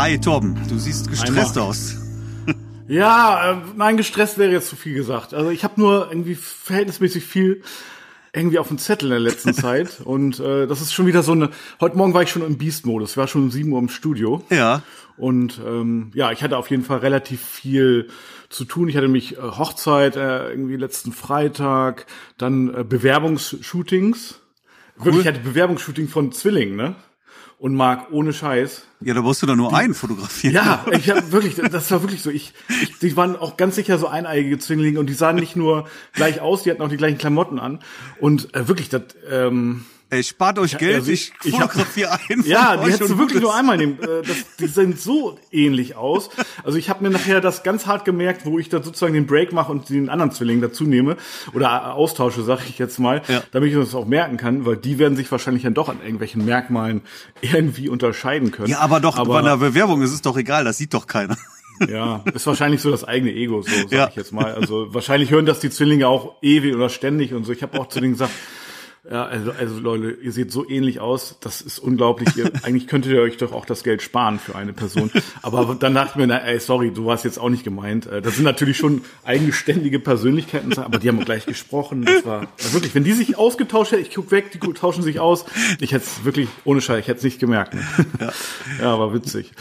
Hi Torben, du siehst gestresst Einmal. aus. Ja, äh, nein, gestresst wäre jetzt zu viel gesagt. Also ich habe nur irgendwie verhältnismäßig viel irgendwie auf dem Zettel in der letzten Zeit. Und äh, das ist schon wieder so eine. Heute Morgen war ich schon im Beast-Modus. Ich war schon um 7 Uhr im Studio. Ja. Und ähm, ja, ich hatte auf jeden Fall relativ viel zu tun. Ich hatte mich äh, Hochzeit äh, irgendwie letzten Freitag, dann äh, Bewerbungsshootings. Wirklich, ich hatte Bewerbungsshooting von Zwillingen, ne? Und Marc, ohne Scheiß. Ja, da musst du doch nur einen fotografieren. Ja, ich habe wirklich, das war wirklich so. Ich, ich, die waren auch ganz sicher so eineigige Zwillinge und die sahen nicht nur gleich aus, die hatten auch die gleichen Klamotten an. Und äh, wirklich, das, ähm, Ey, spart euch Geld, also ich, ich fotografiere einen ja, die hättest du wirklich nur einmal nehmen. Äh, das, die sehen so ähnlich aus. Also ich habe mir nachher das ganz hart gemerkt, wo ich dann sozusagen den Break mache und den anderen Zwilling dazu nehme oder austausche, sag ich jetzt mal, Ja. damit ich das auch merken kann, weil die werden sich wahrscheinlich dann doch an irgendwelchen Merkmalen irgendwie unterscheiden können. Ja, aber doch, aber, bei einer Bewerbung ist es doch egal, das sieht doch keiner. Ja, ist wahrscheinlich so das eigene Ego, so sag Ja. ich jetzt mal. Also wahrscheinlich hören das die Zwillinge auch ewig oder ständig und so. Ich habe auch zu denen gesagt, ja, also, also Leute, ihr seht so ähnlich aus, das ist unglaublich. Ihr, eigentlich könntet ihr euch doch auch das Geld sparen für eine Person. Aber dann dachte ich mir, na, ey, sorry, du warst jetzt auch nicht gemeint. Äh, Das sind natürlich schon eigenständige Persönlichkeiten, aber die haben gleich gesprochen. Das war war wirklich, wenn die sich ausgetauscht hätten, ich guck weg, die tauschen sich aus. Ich hätte es wirklich, ohne Scheiß, ich hätte es nicht gemerkt. Ne? Ja. ja, war witzig.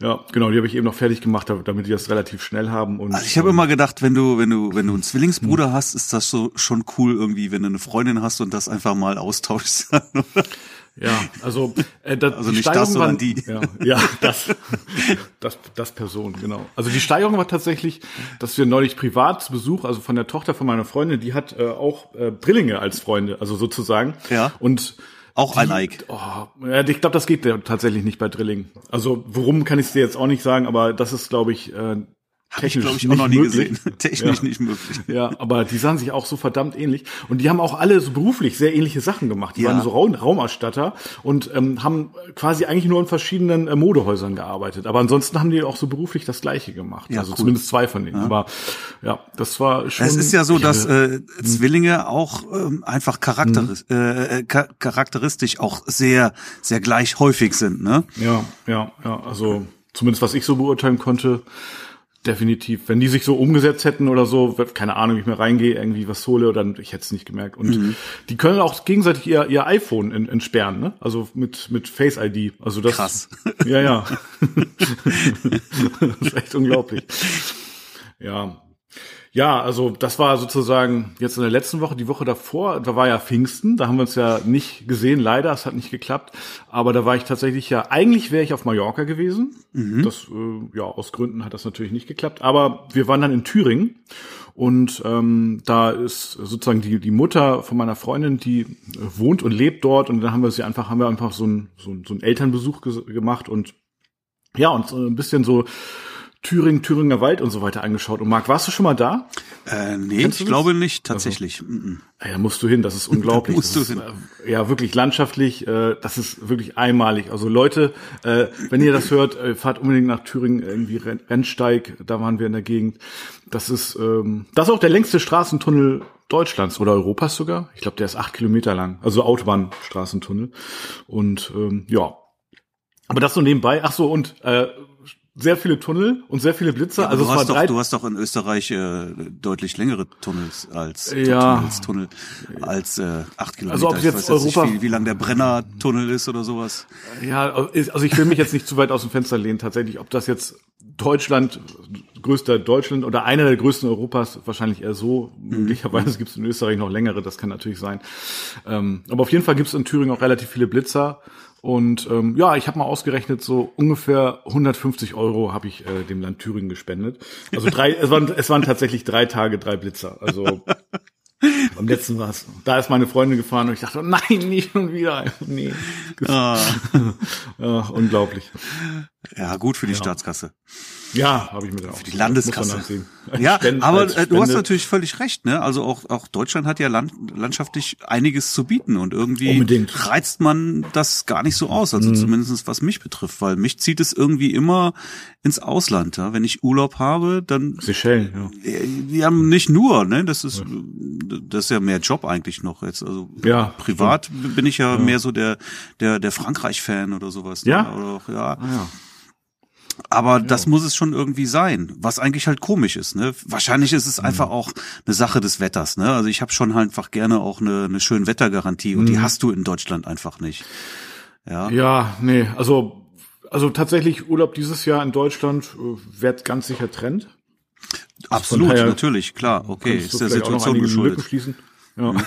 Ja, genau, die habe ich eben noch fertig gemacht, damit die das relativ schnell haben. Und Also ich habe immer gedacht, wenn du, wenn du, wenn du einen Zwillingsbruder hast, ist das so schon cool irgendwie, wenn du eine Freundin hast und das einfach mal austauschst. Ja, also äh, das, Also nicht das, sondern die. Ja, ja das, das, das Person, genau. Also die Steigerung war tatsächlich, dass wir neulich privat zu Besuch, also von der Tochter von meiner Freundin, die hat äh, auch äh, Drillinge als Freunde, also sozusagen. Ja. Und Auch die- ein Ike. Oh, ich glaube, das geht ja tatsächlich nicht bei Drillingen. Also worum kann ich dir jetzt auch nicht sagen, aber das ist, glaube ich, äh, Hab ich, technisch glaube ich, auch nicht noch nie möglich. gesehen. Technisch Ja. nicht möglich. Ja, aber die sahen sich auch so verdammt ähnlich. Und die haben auch alle so beruflich sehr ähnliche Sachen gemacht. Die Ja. waren so Raum, Raumausstatter und ähm, haben quasi eigentlich nur in verschiedenen äh, Modehäusern gearbeitet. Aber ansonsten haben die auch so beruflich das Gleiche gemacht. Ja, also cool. zumindest zwei von denen. Aber ja, das war schon. Es ist ja so, dass äh, Zwillinge auch ähm, einfach charakteris äh, äh, cha- charakteristisch auch sehr, sehr gleich häufig sind, ne? Ja, ja, ja. Also zumindest was ich so beurteilen konnte, definitiv. Wenn die sich so umgesetzt hätten oder so, keine Ahnung, wie ich mir reingehe, irgendwie was hole, dann ich hätte es nicht gemerkt. Und Mhm. die können auch gegenseitig ihr, ihr iPhone en- entsperren, ne? Also mit mit Face ID. Also das Krass. Ja, ja. das ist echt unglaublich. Ja. Ja, also das war sozusagen jetzt in der letzten Woche, die Woche davor, da war ja Pfingsten, da haben wir uns ja nicht gesehen, leider, es hat nicht geklappt, aber da war ich tatsächlich ja, eigentlich wäre ich auf Mallorca gewesen, das, äh, ja, aus Gründen hat das natürlich nicht geklappt, aber wir waren dann in Thüringen und ähm, da ist sozusagen die, die Mutter von meiner Freundin, die äh, wohnt und lebt dort und dann haben wir sie einfach, haben wir einfach so einen so, einen- so einen Elternbesuch gemacht und ja, und so ein bisschen so Thüringen, Thüringer Wald und so weiter angeschaut. Und Marc, warst du schon mal da? Äh, nee, ich das? glaube nicht, tatsächlich. Mhm. Ja, da musst du hin, das ist unglaublich. musst das du ist, äh, ja, wirklich landschaftlich, äh, das ist wirklich einmalig. Also Leute, äh, wenn ihr das hört, äh, fahrt unbedingt nach Thüringen, irgendwie Renn Rennsteig, da waren wir in der Gegend. Das ist, ähm, das ist auch der längste Straßentunnel Deutschlands oder Europas sogar. Ich glaube, der ist acht Kilometer lang, also Autobahnstraßentunnel. Und ähm, ja, aber das so nebenbei. Ach so, und äh, sehr viele Tunnel und sehr viele Blitze. Ja, also du, hast doch, du hast doch in Österreich äh, deutlich längere Tunnels als Ja. Tunnels, Tunnel als äh, acht Kilometer. Also ob jetzt weiß jetzt Europa- nicht, wie, wie lang der Brenner-Tunnel ist oder sowas. Ja, also ich will mich jetzt nicht zu weit aus dem Fenster lehnen, tatsächlich, ob das jetzt Deutschland, größter Deutschland oder einer der größten Europas, wahrscheinlich eher so. Möglicherweise gibt es in Österreich noch längere, das kann natürlich sein. Ähm, aber auf jeden Fall gibt es in Thüringen auch relativ viele Blitzer. Und ähm, ja, ich habe mal ausgerechnet, so ungefähr 150 Euro habe ich äh, dem Land Thüringen gespendet. Also drei, es waren, es waren tatsächlich drei Tage, drei Blitzer. Also am letzten war es. Da ist meine Freundin gefahren und ich dachte, nein, nicht schon wieder. Nee. Ah, Ja, unglaublich. ja, gut für die Staatskasse. Ja, habe ich mir dann auch. Für die Landestasse. Äh, Ja, aber äh, du hast natürlich völlig recht, ne? Also auch auch Deutschland hat ja land, landschaftlich einiges zu bieten und irgendwie Unbedingt. Mhm. reizt man das gar nicht so aus, also zumindest was mich betrifft, weil mich zieht es irgendwie immer ins Ausland, ja? Wenn ich Urlaub habe, dann Seychellen, ja. äh, wir haben nicht nur, ne? Das ist das ist ja mehr Job eigentlich noch jetzt, also Ja, privat bin ich ja, mehr so der der der Frankreich Fan oder sowas, ne? Ja? Oder auch, ja. Ah, ja. Aber ja. das muss es schon irgendwie sein, was eigentlich halt komisch ist. Ne? Wahrscheinlich ist es mhm. einfach auch eine Sache des Wetters. Ne? Also ich habe schon halt einfach gerne auch eine, eine schöne Wettergarantie und mhm. die hast du in Deutschland einfach nicht. Ja, ja nee, also also tatsächlich Urlaub dieses Jahr in Deutschland äh, wird ganz sicher Trend. Absolut, natürlich, klar, okay, ist der Situation geschuldet. Ja. Mhm.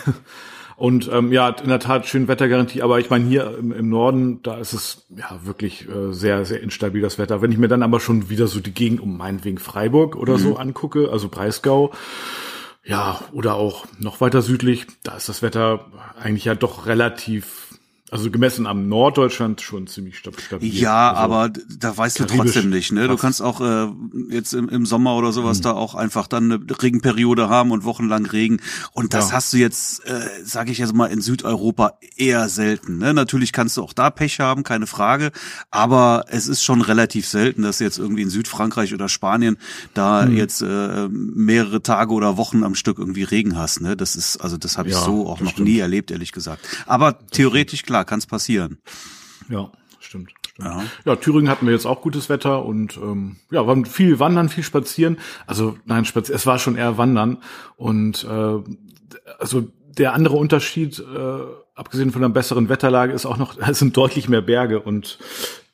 Und ähm, ja, in der Tat schön Wettergarantie, aber ich meine hier im, im Norden, da ist es ja wirklich äh, sehr, sehr instabil das Wetter. Wenn ich mir dann aber schon wieder so die Gegend um meinetwegen Freiburg oder mhm. so angucke, also Breisgau, ja, oder auch noch weiter südlich, da ist das Wetter eigentlich ja doch relativ also gemessen am Norddeutschland schon ziemlich stabil. Ja, also aber da weißt du trotzdem nicht, ne? Du kannst auch äh, jetzt im, im Sommer oder sowas mhm. da auch einfach dann eine Regenperiode haben und wochenlang Regen. Und das ja. hast du jetzt, äh, sage ich jetzt mal, in Südeuropa eher selten. Ne? Natürlich kannst du auch da Pech haben, keine Frage. Aber es ist schon relativ selten, dass jetzt irgendwie in Südfrankreich oder Spanien da mhm. jetzt äh, mehrere Tage oder Wochen am Stück irgendwie Regen hast. Ne? Das ist, also das habe ich ja, so auch noch stimmt. nie erlebt, ehrlich gesagt. Aber das theoretisch stimmt. klar klar, kann es passieren. Ja, stimmt. stimmt. Ja. ja, Thüringen hatten wir jetzt auch gutes Wetter und ähm, ja, waren viel wandern, viel spazieren. Also nein, spazieren, es war schon eher wandern und äh, also der andere Unterschied, äh, abgesehen von einer besseren Wetterlage, ist auch noch, es sind deutlich mehr Berge und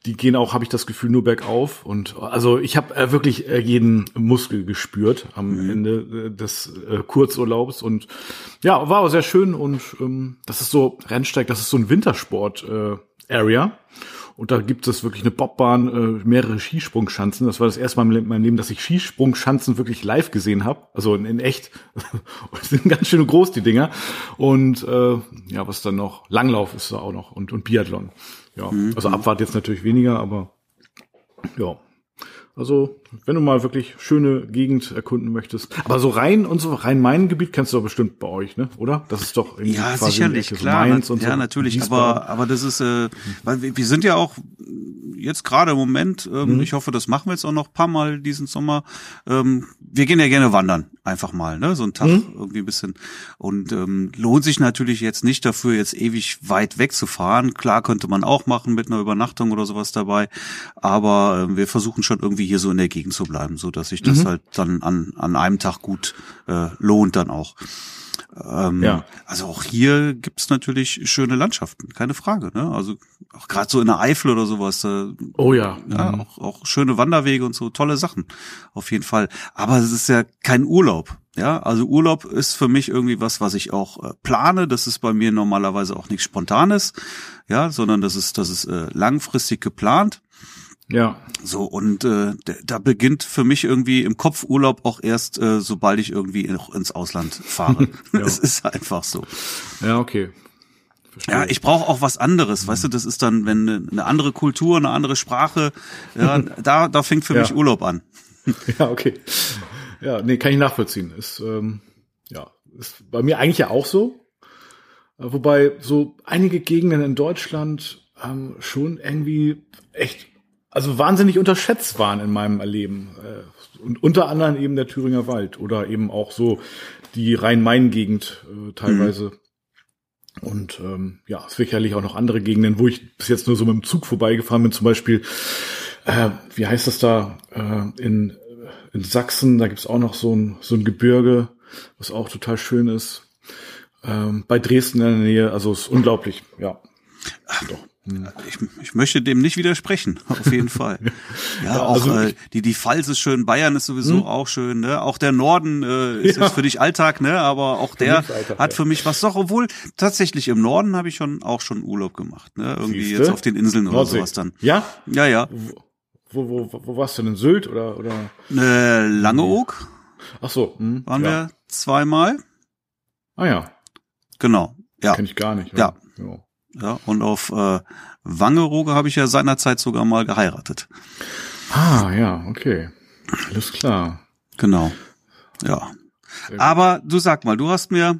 die gehen auch, habe ich das Gefühl, nur bergauf. Und also ich habe äh, wirklich äh, jeden Muskel gespürt am mhm. Ende äh, des äh, Kurzurlaubs. Und ja, war auch sehr schön. Und ähm, das ist so Rennsteig, das ist so ein Wintersport-Area. Äh, und da gibt es wirklich eine Bobbahn, äh, mehrere Skisprungschanzen. Das war das erste Mal in meinem Leben, dass ich Skisprungschanzen wirklich live gesehen habe. Also in, in echt. sind ganz schön groß, die Dinger. Und äh, ja, was dann noch? Langlauf ist da auch noch und, und Biathlon. Ja, mhm. also Abfahrt jetzt natürlich weniger, aber ja. Also, wenn du mal wirklich schöne Gegend erkunden möchtest. Aber so rein und so rein mein Gebiet kennst du doch bestimmt bei euch, ne? Oder? Das ist doch irgendwie Ja, sicherlich, klar. So ja, so, natürlich, aber aber das ist äh, weil wir, wir sind ja auch jetzt gerade im Moment, ähm, mhm. ich hoffe, das machen wir jetzt auch noch paar Mal diesen Sommer. Ähm, wir gehen ja gerne wandern, einfach mal, ne? So ein Tag mhm. irgendwie ein bisschen. Und ähm, lohnt sich natürlich jetzt nicht dafür, jetzt ewig weit wegzufahren. Klar könnte man auch machen mit einer Übernachtung oder sowas dabei. Aber äh, wir versuchen schon irgendwie hier so in der Gegend zu bleiben, so dass sich das mhm. halt dann an, an einem Tag gut äh, lohnt dann auch. Ähm, ja. Also auch hier gibt's natürlich schöne Landschaften, keine Frage. Ne? Also auch gerade so in der Eifel oder sowas. Äh, oh ja. ja mhm. auch, auch schöne Wanderwege und so, tolle Sachen. Auf jeden Fall. Aber es ist ja kein Urlaub. Ja, also Urlaub ist für mich irgendwie was, was ich auch äh, plane. Das ist bei mir normalerweise auch nichts Spontanes, ja, sondern das ist, das ist äh, langfristig geplant. Ja. So, und äh, da beginnt für mich irgendwie im Kopf Urlaub auch erst, äh, sobald ich irgendwie ins Ausland fahre. Es ist einfach so. Ja, okay. Verstehe. Ja, ich brauche auch was anderes, mhm. weißt du, das ist dann, wenn eine andere Kultur, eine andere Sprache, ja, da, da fängt für ja. mich Urlaub an. Ja, okay. Ja, nee, kann ich nachvollziehen. Ist, ähm, ja, ist bei mir eigentlich ja auch so. Äh, wobei so einige Gegenden in Deutschland ähm, schon irgendwie echt also wahnsinnig unterschätzt waren in meinem Erleben. Äh, und unter anderem eben der Thüringer Wald oder eben auch so die Rhein-Main-Gegend äh, teilweise. Mhm. Und ähm, ja, sicherlich auch noch andere Gegenden, wo ich bis jetzt nur so mit dem Zug vorbeigefahren bin, zum Beispiel, äh, wie heißt das da, äh, in, in Sachsen, da gibt's auch noch so ein, so ein Gebirge, was auch total schön ist. Ähm, bei Dresden in der Nähe, also ist unglaublich, ja. Ach, doch. Ich, ich möchte dem nicht widersprechen, auf jeden Fall. Ja, ja auch also äh, die die Pfalz ist schön, Bayern ist sowieso hm. auch schön, ne? Auch der Norden äh, ist, ja. ist für dich Alltag, ne? Aber auch der Alltag, hat für mich was doch, obwohl tatsächlich im Norden habe ich schon auch schon Urlaub gemacht, ne? Irgendwie Siehste? jetzt auf den Inseln Nordsee. oder sowas dann. Ja? Ja, ja. Wo, wo, wo, wo warst du denn? In Sylt oder oder? Äh, Langeoog. Ach so. Hm, waren ja. wir zweimal. Ah ja. Genau. Ja. Kenn ich gar nicht. Ja. ja. Ja, und auf äh, Wangerooge habe ich ja seinerzeit sogar mal geheiratet. Ah, ja, okay. Alles klar. Genau. Ja. Aber du sag mal, du hast mir,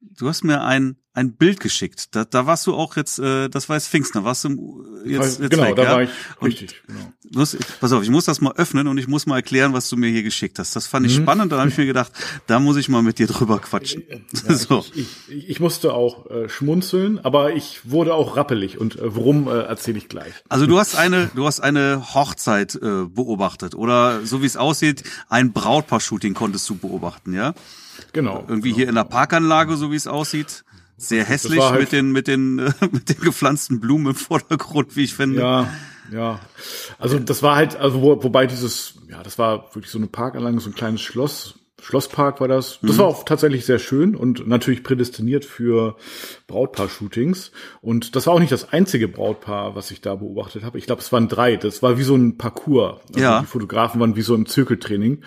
du hast mir ein ein Bild geschickt. Da, da warst du auch jetzt, äh, das war jetzt Pfingsten, da warst du jetzt, jetzt genau, weg, da ja? war ich richtig. Genau. Muss, pass auf, ich muss das mal öffnen und ich muss mal erklären, was du mir hier geschickt hast. Das fand ich Mhm. spannend, da habe ich mir gedacht, da muss ich mal mit dir drüber quatschen. Ja, so. ich, ich, ich musste auch äh, schmunzeln, aber ich wurde auch rappelig und äh, worum äh, erzähle ich gleich. Also du hast eine, du hast eine Hochzeit äh, beobachtet oder so wie es aussieht, ein Brautpaar-Shooting konntest du beobachten, ja? Genau. Irgendwie hier in der Parkanlage, so wie es aussieht. Sehr hässlich halt- mit den mit den mit den gepflanzten Blumen im Vordergrund, wie ich finde. Ja, ja. Also das war halt, also wo, wobei dieses, ja, das war wirklich so eine Parkanlage, so ein kleines Schloss, Schlosspark war das. Das war auch tatsächlich sehr schön und natürlich prädestiniert für Brautpaar-Shootings. Und das war auch nicht das einzige Brautpaar, was ich da beobachtet habe. Ich glaube, es waren drei. Das war wie so ein Parcours. Also Ja. Die Fotografen waren wie so im Zirkeltraining.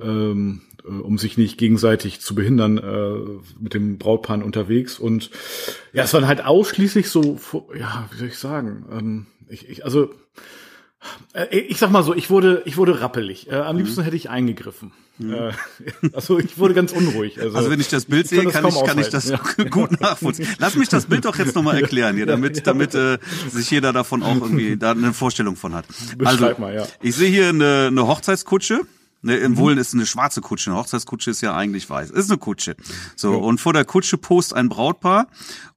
Ähm, äh, um sich nicht gegenseitig zu behindern äh, mit dem Brautpaar unterwegs und ja, es waren halt ausschließlich so, ja, wie soll ich sagen, ähm, ich, ich, also äh, ich sag mal so, ich wurde, ich wurde rappelig. Äh, am liebsten hätte ich eingegriffen. Äh, also ich wurde ganz unruhig. Also, Also wenn ich das Bild sehe, kann ich, kann ich das aushalten, gut nachvollziehen. Lass mich das Bild doch jetzt nochmal erklären hier, damit, damit äh, sich jeder davon auch irgendwie da eine Vorstellung von hat. Also, Beschreib mal, ja. ich sehe hier eine, eine Hochzeitskutsche. Ne, Mhm. Im Wohlen ist eine schwarze Kutsche. Eine Hochzeitskutsche ist ja eigentlich weiß. Ist eine Kutsche. So, und vor der Kutsche post ein Brautpaar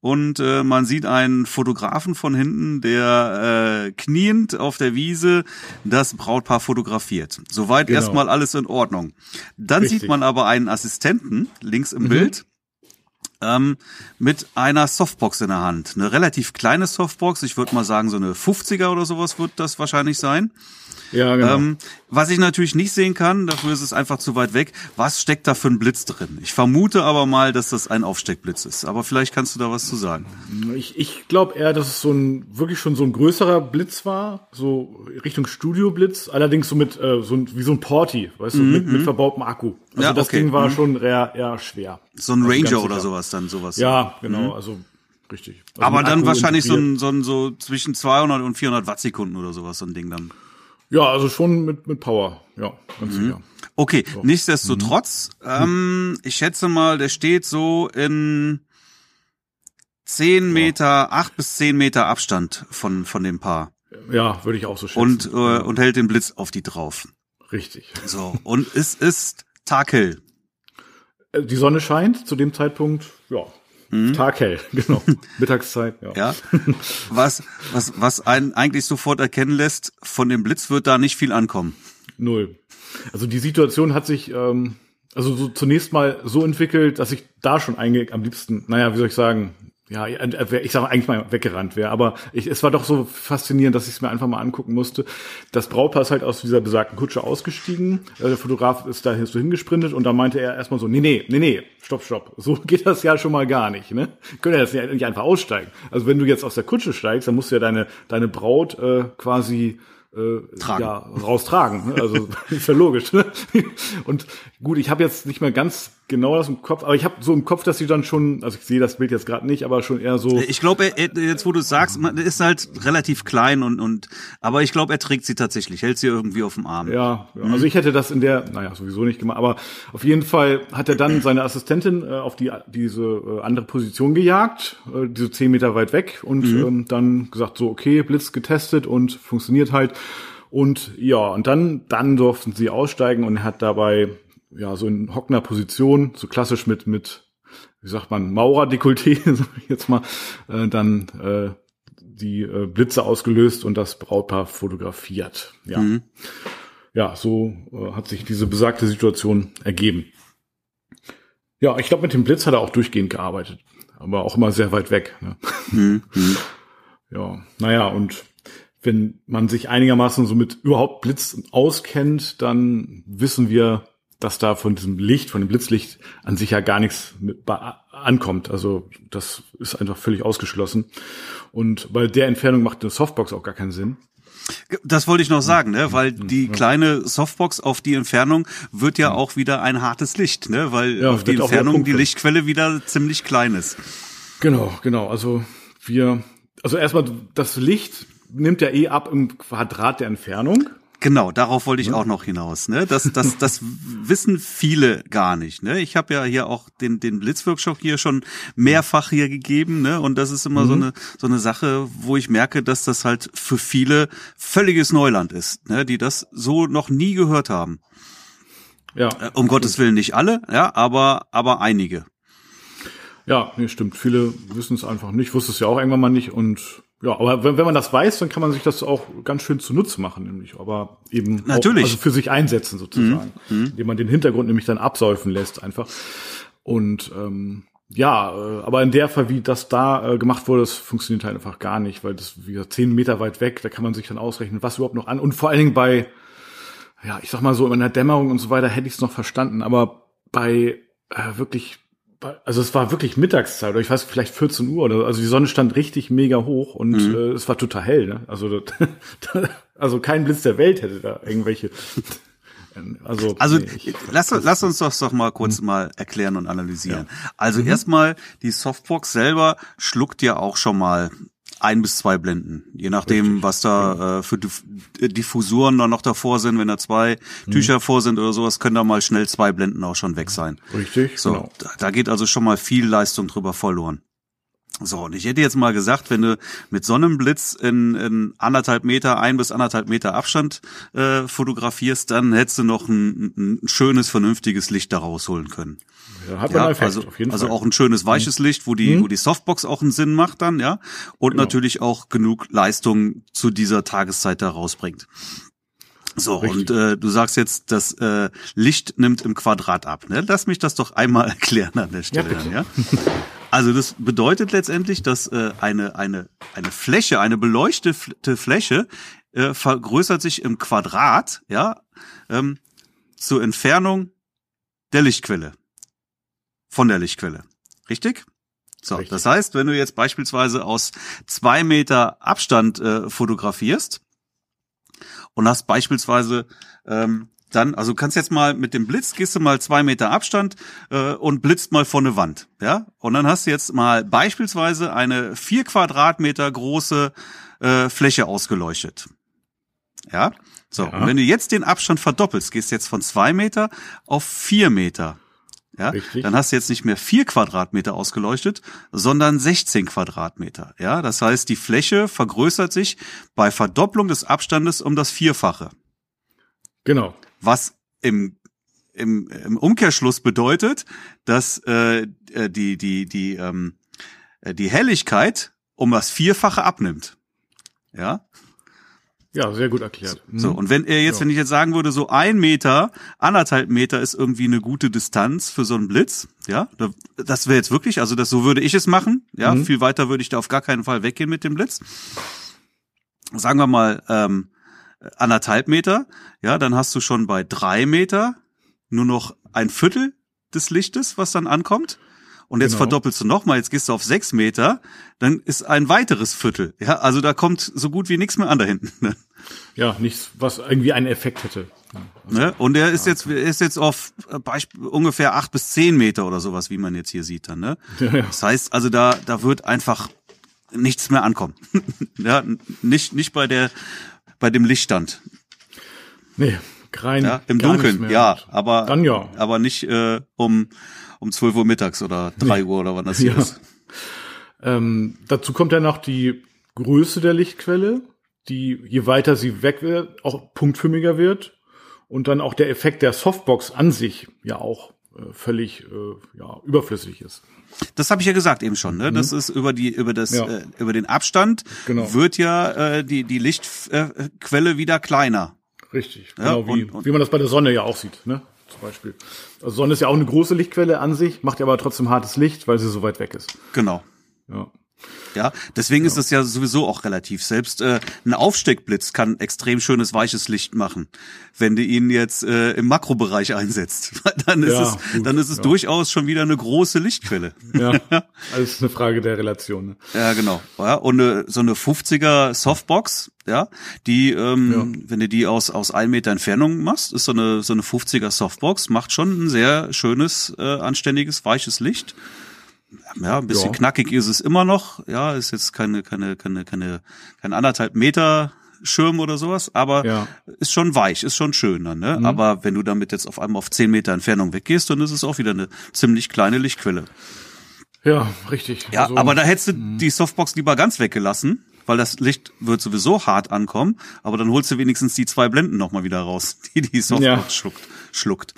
und äh, man sieht einen Fotografen von hinten, der äh, kniend auf der Wiese das Brautpaar fotografiert. Soweit Genau. erstmal alles in Ordnung. Dann Richtig. sieht man aber einen Assistenten links im Bild ähm, mit einer Softbox in der Hand. Eine relativ kleine Softbox, ich würde mal sagen so eine 50er oder sowas wird das wahrscheinlich sein. Ja, genau. Ähm, was ich natürlich nicht sehen kann, dafür ist es einfach zu weit weg, was steckt da für ein Blitz drin? Ich vermute aber mal, dass das ein Aufsteckblitz ist. Aber vielleicht kannst du da was zu sagen. Ich, ich glaube eher, dass es so ein wirklich schon so ein größerer Blitz war, so Richtung Studioblitz, allerdings so mit äh, so ein, wie so ein Porti, weißt du, mit, mit verbautem Akku. Also Mhm, Ja, das okay. Ding war Mhm. schon eher, eher schwer. So ein Also Ranger oder sicher. Dann, sowas. Ja, genau, also richtig. Also Aber dann Akku wahrscheinlich so ein, so ein, so zwischen 200 und 400 Wattsekunden oder sowas, so ein Ding dann. Ja, also schon mit, mit Power, ja, ganz Mhm. sicher. Okay, nichtsdestotrotz, ähm, ich schätze mal, der steht so in 10 Meter, 8 bis 10 Meter Abstand von, von dem Paar. Ja, würde ich auch so schätzen. Und, äh, und hält den Blitz auf die drauf. Richtig. So, und es ist taghell. Äh, Die Sonne scheint zu dem Zeitpunkt, ja, taghell, genau. Mittagszeit, ja. Ja. Was, was, was einen eigentlich sofort erkennen lässt, von dem Blitz wird da nicht viel ankommen. Null. Also die Situation hat sich ähm, also so zunächst mal so entwickelt, dass ich da schon eigentlich am liebsten, naja, wie soll ich sagen, ja, ich sage eigentlich mal weggerannt wäre, aber ich, es war doch so faszinierend, dass ich es mir einfach mal angucken musste. Das Brautpaar ist halt aus dieser besagten Kutsche ausgestiegen, äh, der Fotograf ist da so hingesprintet und da meinte er erstmal so, nee, nee, nee, nee, stopp, stopp, so geht das ja schon mal gar nicht, ne? Können ja jetzt nicht nicht einfach aussteigen. Also wenn du jetzt aus der Kutsche steigst, dann musst du ja deine, deine Braut äh, quasi äh, Tragen. ja, raustragen. Ne? Also ist ja logisch. Ne? Und gut, ich habe jetzt nicht mehr ganz genau das im Kopf, aber ich habe so im Kopf, dass sie dann schon, also ich sehe das Bild jetzt gerade nicht, aber schon eher so. Ich glaube, er- er- jetzt wo du sagst, man ist halt relativ klein und, und aber ich glaube, er trägt sie tatsächlich, hält sie irgendwie auf dem Arm. Ja, ja, also ich hätte das in der, naja, sowieso nicht gemacht, aber auf jeden Fall hat er dann seine Assistentin äh, auf die diese äh, andere Position gejagt, äh, diese zehn Meter weit weg und ähm, dann gesagt, so okay, Blitz getestet und funktioniert halt. Und ja, und dann, dann durften sie aussteigen und er hat dabei ja so in hockender Position, so klassisch mit, mit, wie sagt man, Maurer-Dekolleté, sag ich jetzt mal, äh, dann äh, die äh, Blitze ausgelöst und das Brautpaar fotografiert. Ja ja, so äh, hat sich diese besagte Situation ergeben. Ja, ich glaube, mit dem Blitz hat er auch durchgehend gearbeitet, aber auch immer sehr weit weg. Ne? Mhm. Mhm. Ja, naja, und wenn man sich einigermaßen so mit überhaupt Blitz auskennt, dann wissen wir, dass da von diesem Licht, von dem Blitzlicht an sich ja gar nichts ankommt. Also das ist einfach völlig ausgeschlossen. Und bei der Entfernung macht eine Softbox auch gar keinen Sinn. Das wollte ich noch sagen, ne? weil die kleine Softbox auf die Entfernung wird ja auch wieder ein hartes Licht, ne? weil Ja, auf die Entfernung die. Lichtquelle wieder ziemlich klein ist. Genau, genau. Also wir, also erstmal das Licht nimmt ja eh ab im Quadrat der Entfernung. Genau, darauf wollte ich ja. auch noch hinaus. Ne? Das, das, das wissen viele gar nicht. Ne? Ich habe ja hier auch den, den Blitzworkshop hier schon mehrfach hier gegeben. Ne? Und das ist immer mhm. so, eine, so eine Sache, wo ich merke, dass das halt für viele völliges Neuland ist, ne? die das so noch nie gehört haben. Ja. Äh, um Gottes Willen nicht alle, ja, aber, aber einige. Ja, nee, stimmt. Viele wissen es einfach nicht, wusste es ja auch irgendwann mal nicht und ja, aber wenn, wenn man das weiß, dann kann man sich das auch ganz schön zunutze machen, nämlich, aber eben Natürlich. Auch, also für sich einsetzen sozusagen, mhm. mhm. indem man den Hintergrund nämlich dann absäufen lässt einfach. Und ähm, ja, äh, aber in der Fall, wie das da äh, gemacht wurde, das funktioniert halt einfach gar nicht, weil das wie gesagt, zehn Meter weit weg, da kann man sich dann ausrechnen, was überhaupt noch an und vor allen Dingen bei, ja, ich sag mal so in der Dämmerung und so weiter hätte ich es noch verstanden, aber bei äh, wirklich also es war wirklich Mittagszeit oder ich weiß vielleicht 14 Uhr oder also die Sonne stand richtig mega hoch und mhm. äh, es war total hell. Ne? Also also kein Blitz der Welt hätte da irgendwelche. Also, also nee, lass, lass uns das doch mal kurz mhm. mal erklären und analysieren. Ja. Also mhm. erstmal die Softbox selber schluckt ja auch schon mal ein bis zwei Blenden, je nachdem, Richtig. was da äh, für Diffusoren dann noch davor sind. Wenn da zwei mhm. Tücher vor sind oder sowas, können da mal schnell zwei Blenden auch schon weg sein. Richtig. So, genau. da, da geht also schon mal viel Leistung drüber verloren. So, und ich hätte jetzt mal gesagt, wenn du mit Sonnenblitz in, in anderthalb Meter, ein bis anderthalb Meter Abstand äh, fotografierst, dann hättest du noch ein, ein schönes, vernünftiges Licht da rausholen können. Ja, hat ja, Effekt, also, auf jeden also Fall. auch ein schönes weiches mhm. Licht, wo die, mhm. wo die Softbox auch einen Sinn macht dann, ja. Und genau. natürlich auch genug Leistung zu dieser Tageszeit da rausbringt. So, Richtig. und äh, du sagst jetzt, das äh, Licht nimmt im Quadrat ab. Ne? Lass mich das doch einmal erklären an der Stelle. Ja, ja? Also das bedeutet letztendlich, dass äh, eine, eine, eine Fläche, eine beleuchtete Fläche äh, vergrößert sich im Quadrat, ja, ähm, zur Entfernung der Lichtquelle. Von der Lichtquelle. Richtig? So, Richtig. das heißt, wenn du jetzt beispielsweise aus zwei Meter Abstand äh, fotografierst und hast beispielsweise ähm, dann, also kannst jetzt mal mit dem Blitz, gehst du mal zwei Meter Abstand äh, und blitzt mal vor eine Wand, ja? Und dann hast du jetzt mal beispielsweise eine vier Quadratmeter große äh, Fläche ausgeleuchtet. Ja? So, ja. und wenn du jetzt den Abstand verdoppelst, gehst jetzt von zwei Meter auf vier Meter. Ja, Richtig. dann hast du jetzt nicht mehr vier Quadratmeter ausgeleuchtet, sondern 16 Quadratmeter. Ja, das heißt, die Fläche vergrößert sich bei Verdopplung des Abstandes um das Vierfache. Genau was im im, im Umkehrschluss bedeutet, dass äh, äh, die die die ähm, äh, die Helligkeit um das Vierfache abnimmt. Ja. Ja, sehr gut erklärt. So, und wenn er jetzt, ja. wenn ich jetzt sagen würde, so ein Meter, anderthalb Meter ist irgendwie eine gute Distanz für so einen Blitz, ja, das wäre jetzt wirklich, also das so würde ich es machen, ja, mhm. viel weiter würde ich da auf gar keinen Fall weggehen mit dem Blitz. Sagen wir mal, ähm, anderthalb Meter, ja, dann hast du schon bei drei Meter nur noch ein Viertel des Lichtes, was dann ankommt. Und jetzt genau. verdoppelst du nochmal, jetzt gehst du auf sechs Meter, dann ist ein weiteres Viertel. Ja, also da kommt so gut wie nichts mehr an da hinten. Ne? Ja, nichts, was irgendwie einen Effekt hätte. Also, ne? Und er ist ja, jetzt, ist jetzt auf Beispiel, ungefähr acht bis zehn Meter oder sowas, wie man jetzt hier sieht dann. Ne? Ja, ja. Das heißt, also da, da wird einfach nichts mehr ankommen. ja, nicht, nicht bei der, bei dem Lichtstand. Nee, rein. Ja, Im Dunkeln, ja, aber, Dann ja. aber nicht äh, um, um 12 Uhr mittags oder 3 nee. Uhr oder wann das hier ja. ist. Ähm, dazu kommt ja noch die Größe der Lichtquelle, die je weiter sie weg wird, auch punktförmiger wird und dann auch der Effekt der Softbox an sich ja auch äh, völlig äh, ja, überflüssig ist. Das habe ich ja gesagt eben schon. Ne? Das mhm. ist über die über das ja. äh, über den Abstand genau. wird ja äh, die die Lichtquelle wieder kleiner. Richtig. Ja, genau wie, und, wie man das bei der Sonne ja auch sieht. Ne? Zum Beispiel. Also Sonne ist ja auch eine große Lichtquelle an sich, macht ja aber trotzdem hartes Licht, weil sie so weit weg ist. Genau. Ja. Ja, deswegen ja. ist es ja sowieso auch relativ. Selbst äh, ein Aufsteckblitz kann extrem schönes weiches Licht machen, wenn du ihn jetzt äh, im Makrobereich einsetzt. dann ist ja, es, gut, dann ist es ja. durchaus schon wieder eine große Lichtquelle. Ja, alles eine Frage der Relation. Ne? Ja, genau. Ja, und eine, so eine 50er Softbox, ja, die, ähm, wenn du die aus aus ein Meter Entfernung machst, ist so eine so eine 50er Softbox macht schon ein sehr schönes, äh, anständiges weiches Licht ja, ein bisschen ja. knackig ist es immer noch. Ja, ist jetzt keine, keine, keine, keine, kein anderthalb Meter Regenschirm oder sowas, aber ja. ist schon weich, ist schon schön dann, ne? Mhm. Aber wenn du damit jetzt auf einmal auf zehn Meter Entfernung weggehst, dann ist es auch wieder eine ziemlich kleine Lichtquelle. Ja, richtig. Ja, also, aber da hättest du mh. die Softbox lieber ganz weggelassen, weil das Licht wird sowieso hart ankommen, aber dann holst du wenigstens die zwei Blenden nochmal wieder raus, die die Softbox ja. schluckt. schluckt.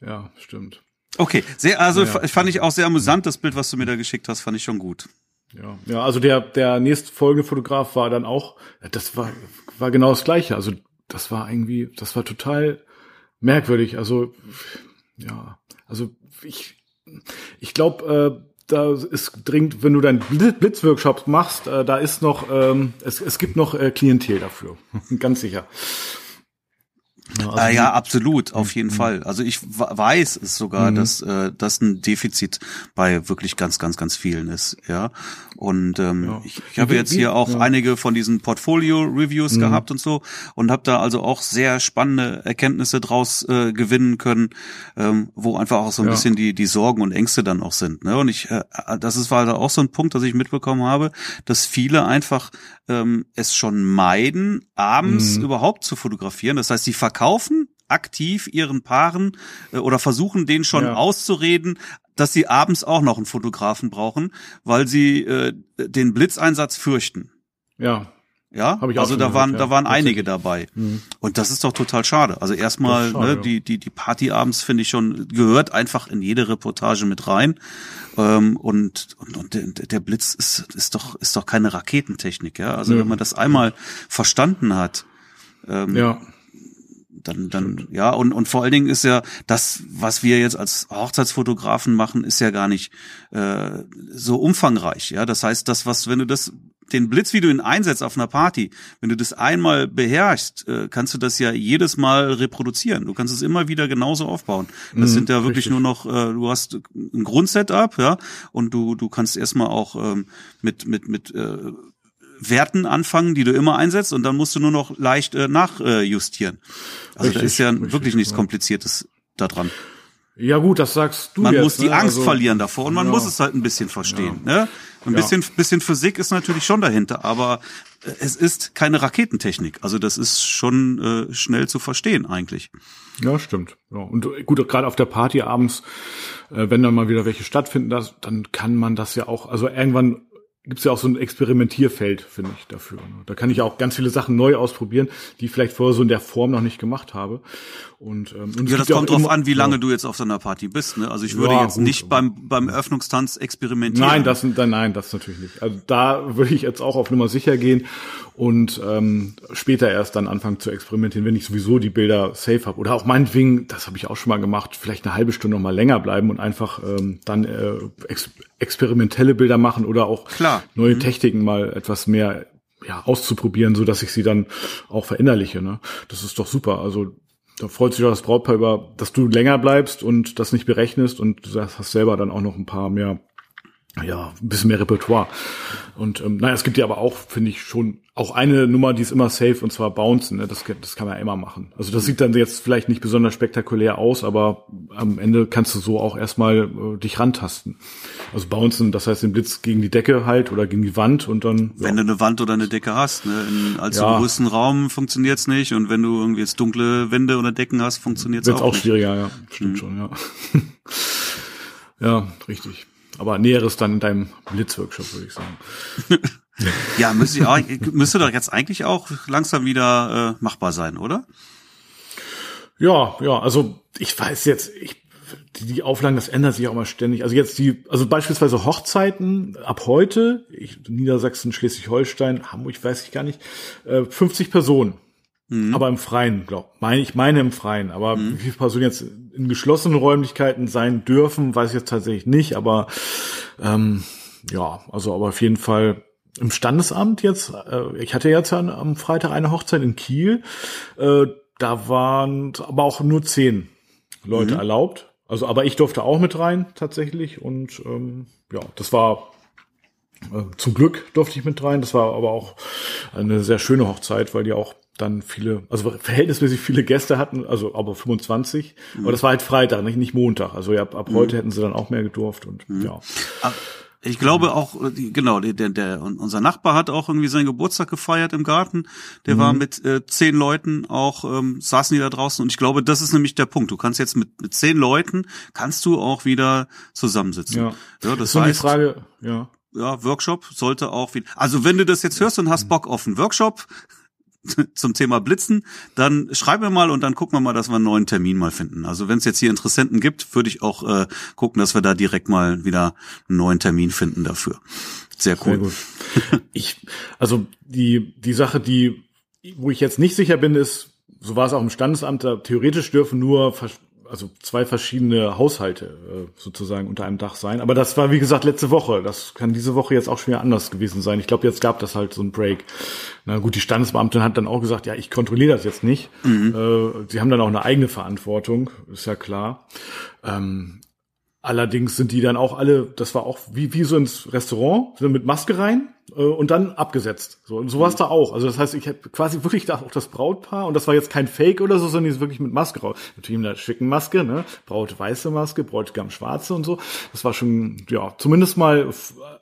Ja, stimmt. Okay, sehr, also ja, fand ich auch sehr amüsant, das Bild, was du mir da geschickt hast, fand ich schon gut. Ja, ja, also der, der nächste folgende Fotograf war dann auch, das war, war genau das Gleiche. Also, das war irgendwie, das war total merkwürdig. Also, ja, also ich, ich glaube, äh, da ist dringend, wenn du deinen Blitzworkshop machst, äh, da ist noch, ähm, es, es gibt noch äh, Klientel dafür, ganz sicher. Ja, also äh, ja, absolut, auf jeden mhm. Fall. Also ich weiß es sogar, mhm. dass äh, das ein Defizit bei wirklich ganz, ganz, ganz vielen ist. Ja, und ähm, ja. ich, ich habe jetzt hier auch ja. einige von diesen Portfolio-Reviews mhm. gehabt und so und habe da also auch sehr spannende Erkenntnisse draus äh, gewinnen können, ähm, wo einfach auch so ein ja. bisschen die die Sorgen und Ängste dann auch sind. Ne? Und ich, äh, das ist war da auch so ein Punkt, dass ich mitbekommen habe, dass viele einfach ähm, es schon meiden, abends mhm. überhaupt zu fotografieren. Das heißt, sie verkaufen aktiv ihren Paaren äh, oder versuchen denen schon ja. auszureden, dass sie abends auch noch einen Fotografen brauchen, weil sie äh, den Blitzeinsatz fürchten. Ja. Ja, Hab ich also da waren, ja. da waren einige dabei. Mhm. Und das ist doch total schade. Also erstmal, schade, ne, die, die, die Party abends finde ich schon, gehört einfach in jede Reportage mit rein. Ähm, und, und, und der, der Blitz ist, ist doch, ist doch keine Raketentechnik, ja. Also mhm. wenn man das einmal verstanden hat, ähm, ja dann, dann, ja, und, und vor allen Dingen ist ja das, was wir jetzt als Hochzeitsfotografen machen, ist ja gar nicht äh, so umfangreich. Ja, das heißt, das, was, wenn du das, den Blitz, wie du ihn einsetzt auf einer Party, wenn du das einmal beherrschst, äh, kannst du das ja jedes Mal reproduzieren. Du kannst es immer wieder genauso aufbauen. Das mhm, sind ja wirklich richtig. nur noch, äh, du hast ein Grundsetup, ja, und du, du kannst erstmal auch ähm, mit, mit, mit äh, Werten anfangen, die du immer einsetzt und dann musst du nur noch leicht äh, nachjustieren. Äh, also richtig, da ist ja richtig, wirklich nichts ja. Kompliziertes daran. Ja gut, das sagst du Man jetzt, muss die ne? Angst also, verlieren davor und man ja. muss es halt ein bisschen verstehen. Ja. Ne? Ein bisschen, bisschen Physik ist natürlich schon dahinter, aber äh, es ist keine Raketentechnik. Also das ist schon äh, schnell zu verstehen eigentlich. Ja, stimmt. Ja. Und gut, gerade auf der Party abends, äh, wenn dann mal wieder welche stattfinden, das, dann kann man das ja auch, also irgendwann gibt es ja auch so ein Experimentierfeld, finde ich, dafür. Ne? Da kann ich auch ganz viele Sachen neu ausprobieren, die ich vielleicht vorher so in der Form noch nicht gemacht habe. Und, ähm, und ja, das kommt drauf an, wie lange ja. du jetzt auf so einer Party bist. Ne? Also ich würde ja, jetzt gut, nicht beim beim Öffnungstanz experimentieren. Nein, das nein, das natürlich nicht. Also da würde ich jetzt auch auf Nummer sicher gehen und ähm, später erst dann anfangen zu experimentieren, wenn ich sowieso die Bilder safe habe. Oder auch meinetwegen, das habe ich auch schon mal gemacht, vielleicht eine halbe Stunde noch mal länger bleiben und einfach ähm, dann äh, experimentelle Bilder machen oder auch Klar. neue mhm. Techniken mal etwas mehr ja, auszuprobieren, so dass ich sie dann auch verinnerliche. Ne? Das ist doch super. Also da freut sich auch das Brautpaar über, dass du länger bleibst und das nicht berechnest und du hast selber dann auch noch ein paar mehr ja, ein bisschen mehr Repertoire. Und ähm, naja, es gibt ja aber auch, finde ich, schon auch eine Nummer, die ist immer safe, und zwar Bouncen. Ne? Das, das kann man ja immer machen. Also das sieht dann jetzt vielleicht nicht besonders spektakulär aus, aber am Ende kannst du so auch erstmal äh, dich rantasten. Also Bouncen, das heißt den Blitz gegen die Decke halt oder gegen die Wand und dann. Ja. Wenn du eine Wand oder eine Decke hast, ne? In allzu ja. größten Raum funktioniert's nicht und wenn du irgendwie jetzt dunkle Wände oder Decken hast, funktioniert's Wird's auch, auch nicht. schwieriger, ja. Stimmt mhm. schon, ja. ja, richtig. Aber Näheres dann in deinem Blitzworkshop, würde ich sagen. ja, müsste, auch, müsste doch jetzt eigentlich auch langsam wieder äh, machbar sein, oder? Ja, ja, also ich weiß jetzt, ich, die Auflagen, das ändert sich auch mal ständig. Also jetzt die, also beispielsweise Hochzeiten ab heute, ich, Niedersachsen, Schleswig-Holstein, Hamburg, weiß ich gar nicht, äh, 50 Personen. Mhm. Aber im Freien, glaub, meine ich meine im Freien. Aber mhm. wie viele Personen jetzt in geschlossenen Räumlichkeiten sein dürfen, weiß ich jetzt tatsächlich nicht. Aber ähm, ja, also aber auf jeden Fall im Standesamt jetzt. Äh, ich hatte jetzt an, am Freitag eine Hochzeit in Kiel. Äh, da waren aber auch nur zehn Leute mhm. erlaubt. Also, aber ich durfte auch mit rein tatsächlich und ähm, ja, das war äh, zum Glück durfte ich mit rein. Das war aber auch eine sehr schöne Hochzeit, weil die auch dann viele, also verhältnismäßig viele Gäste hatten, also aber 25. Mhm. Aber das war halt Freitag, nicht, nicht Montag. Also ja, ab, ab mhm. heute hätten sie dann auch mehr gedurft und mhm. ja. Ich glaube auch, genau, der, der, unser Nachbar hat auch irgendwie seinen Geburtstag gefeiert im Garten. Der mhm. war mit äh, zehn Leuten auch, ähm, saßen die da draußen und ich glaube, das ist nämlich der Punkt. Du kannst jetzt mit, mit zehn Leuten, kannst du auch wieder zusammensitzen. Ja, ja das heißt, die Frage, ja. Ja, Workshop sollte auch wieder. Also wenn du das jetzt hörst und hast Bock auf einen Workshop, zum Thema Blitzen, dann schreib mir mal und dann gucken wir mal, dass wir einen neuen Termin mal finden. Also wenn es jetzt hier Interessenten gibt, würde ich auch äh, gucken, dass wir da direkt mal wieder einen neuen Termin finden dafür. Sehr cool. Sehr. Ich, also die, die Sache, die, wo ich jetzt nicht sicher bin, ist, so war es auch im Standesamt, da theoretisch dürfen nur also zwei verschiedene Haushalte äh, sozusagen unter einem Dach sein. Aber das war, wie gesagt, letzte Woche. Das kann diese Woche jetzt auch schon wieder anders gewesen sein. Ich glaube, jetzt gab das halt so ein Break. Na gut, die Standesbeamtin hat dann auch gesagt, ja, ich kontrolliere das jetzt nicht. Mhm. Äh, sie haben dann auch eine eigene Verantwortung, ist ja klar. Ähm, allerdings sind die dann auch alle, das war auch wie, wie so ins Restaurant, sind mit Maske rein und dann abgesetzt. So, und so war es da auch. Also das heißt, ich habe quasi wirklich da auch das Brautpaar und das war jetzt kein Fake oder so, sondern die ist wirklich mit Maske raus. Natürlich mit einer schicken Maske, ne? Braut weiße Maske, Bräutigam schwarze und so. Das war schon, ja, zumindest mal,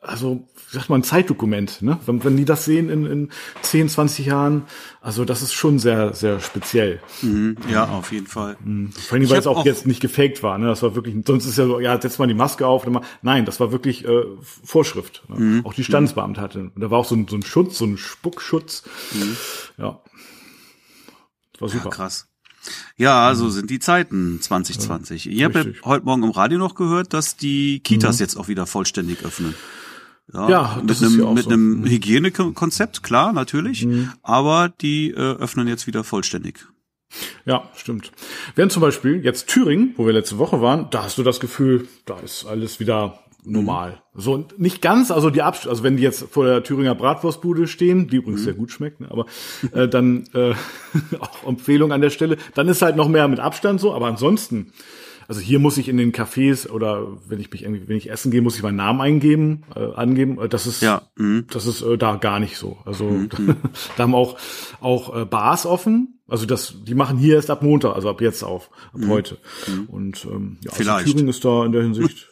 also wie sagt man, ein Zeitdokument, ne? Wenn, wenn die das sehen in, in 10, 20 Jahren, also das ist schon sehr, sehr speziell. Mhm, ja, auf jeden Fall. Mhm. Vor allem, weil es auch, auch, jetzt nicht gefaked war, ne? Das war wirklich, sonst ist ja so, ja, setzt mal die Maske auf. Nein, das war wirklich äh, Vorschrift. Ne? Mhm. Auch die Standesbeamte hatte. Und da war auch so ein, so ein Schutz, so ein Spuckschutz. Mhm. Ja. Das war super. Ja, krass. Ja, also sind die Zeiten 2020. Ja, ich habe ja heute Morgen im Radio noch gehört, dass die Kitas mhm. jetzt auch wieder vollständig öffnen. Ja, ja mit einem, ja mit so. einem mhm. Hygienekonzept, klar, natürlich, mhm. aber die äh, öffnen jetzt wieder vollständig. Ja, stimmt. Während zum Beispiel jetzt Thüringen, wo wir letzte Woche waren, da hast du das Gefühl, da ist alles wieder normal. Mhm. So nicht ganz, also die Abst also wenn die jetzt vor der Thüringer Bratwurstbude stehen, die übrigens mhm. sehr gut schmeckt, ne, aber äh, dann äh, auch Empfehlung an der Stelle, dann ist halt noch mehr mit Abstand so, aber ansonsten also hier muss ich in den Cafés oder wenn ich mich irgendwie, wenn ich essen gehe, muss ich meinen Namen eingeben, äh, angeben. Äh, das ist, ja. Mhm. das ist äh, da gar nicht so. Also mhm. da haben auch auch äh, Bars offen. Also das, die machen hier erst ab Montag, also ab jetzt auf, ab mhm. heute. Mhm. Und ähm, ja, Vielleicht. Also Thüringen ist da in der Hinsicht.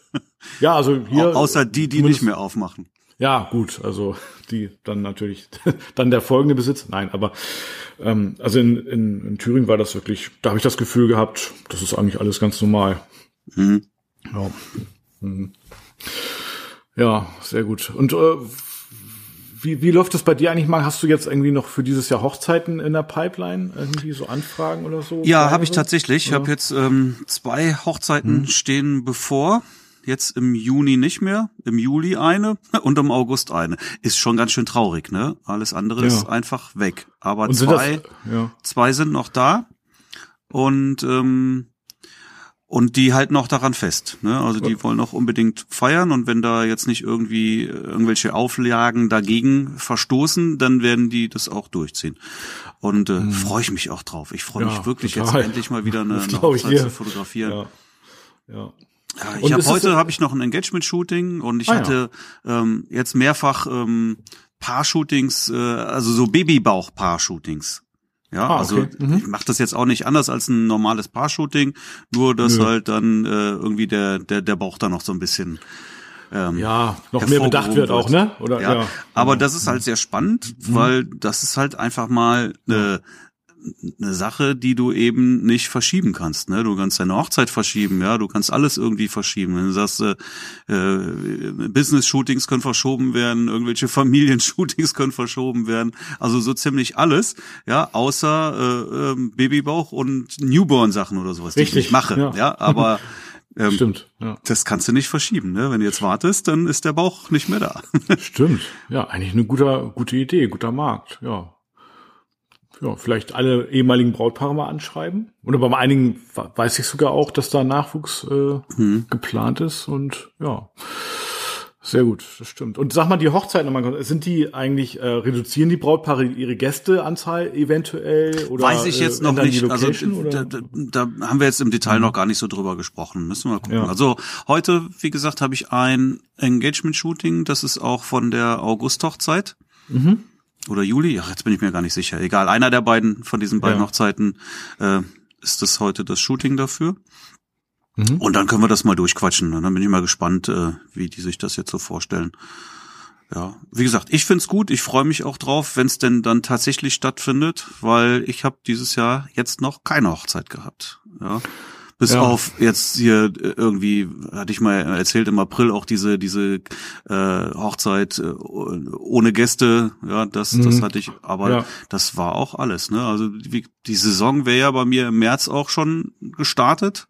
Ja, also hier. Außer die, die nicht mehr aufmachen. Ja, gut, also die dann natürlich dann der folgende Besitz. Nein, aber ähm, also in, in, in Thüringen war das wirklich, da habe ich das Gefühl gehabt, das ist eigentlich alles ganz normal. Mhm. Ja. Mhm. ja, sehr gut. Und äh, wie, wie läuft das bei dir eigentlich mal? Hast du jetzt irgendwie noch für dieses Jahr Hochzeiten in der Pipeline? Irgendwie so Anfragen oder so? Ja, habe ich tatsächlich. Ich habe jetzt ähm, zwei Hochzeiten hm. stehen bevor jetzt im Juni nicht mehr, im Juli eine und im August eine. Ist schon ganz schön traurig, ne? Alles andere ja. ist einfach weg. Aber und zwei, das, ja. zwei sind noch da und ähm, und die halten auch daran fest. Ne? Also die wollen auch unbedingt feiern und wenn da jetzt nicht irgendwie irgendwelche Auflagen dagegen verstoßen, dann werden die das auch durchziehen. Und äh, hm. freue ich mich auch drauf. Ich freue ja, mich wirklich total. jetzt endlich mal wieder eine, eine Hochzeit zu fotografieren. Ja. ja. Ja, ich habe heute habe ich noch ein Engagement-Shooting und ich ah, hatte ja. ähm, jetzt mehrfach ähm, Paar-Shootings, äh, also so Babybauch-Paar-Shootings. Ja, ah, also okay. mhm. ich mache das jetzt auch nicht anders als ein normales Paar-Shooting, nur dass Nö. halt dann äh, irgendwie der der der Bauch da noch so ein bisschen ähm, ja noch mehr bedacht wird, auch, ne? Oder ja. ja. Aber das ist halt sehr spannend, mhm. weil das ist halt einfach mal eine eine Sache, die du eben nicht verschieben kannst. Ne? Du kannst deine Hochzeit verschieben, ja, du kannst alles irgendwie verschieben. Wenn du sagst, äh, äh, Business-Shootings können verschoben werden, irgendwelche Familien-Shootings können verschoben werden, also so ziemlich alles, ja, außer äh, äh, Babybauch und Newborn-Sachen oder sowas, Richtig, die ich nicht mache. Ja, ja aber ähm, Stimmt. Ja. Das kannst du nicht verschieben, ne? Wenn du jetzt wartest, dann ist der Bauch nicht mehr da. Stimmt. Ja, eigentlich eine gute, gute Idee, guter Markt. Ja ja, vielleicht alle ehemaligen Brautpaare mal anschreiben. Oder bei einigen weiß ich sogar auch, dass da Nachwuchs äh, hm. geplant ist und ja. Sehr gut, das stimmt. Und sag mal, die Hochzeiten nochmal, sind die eigentlich, äh, reduzieren die Brautpaare ihre Gästeanzahl eventuell? Oder, Weiß ich jetzt äh, noch nicht. Also da, da, da, haben wir jetzt im Detail mhm. noch gar nicht so drüber gesprochen. Müssen wir mal gucken. Ja. Also heute, wie gesagt, habe ich ein Engagement-Shooting, das ist auch von der August-Hochzeit. Mhm oder Juli, ach, jetzt bin ich mir gar nicht sicher. Egal, einer der beiden von diesen beiden ja. Hochzeiten äh, ist das heute das Shooting dafür. Mhm. Und dann können wir das mal durchquatschen. Und dann bin ich mal gespannt, äh, wie die sich das jetzt so vorstellen. Ja, wie gesagt, ich find's gut. Ich freue mich auch drauf, wenn es denn dann tatsächlich stattfindet, weil ich habe dieses Jahr jetzt noch keine Hochzeit gehabt. Ja. Bis ja. auf jetzt hier äh, irgendwie, hatte ich mal erzählt, im April auch diese, diese äh, Hochzeit äh, ohne Gäste, ja, das, mhm. das hatte ich, aber ja. das war auch alles, ne? Also die, die Saison wäre ja bei mir im März auch schon gestartet.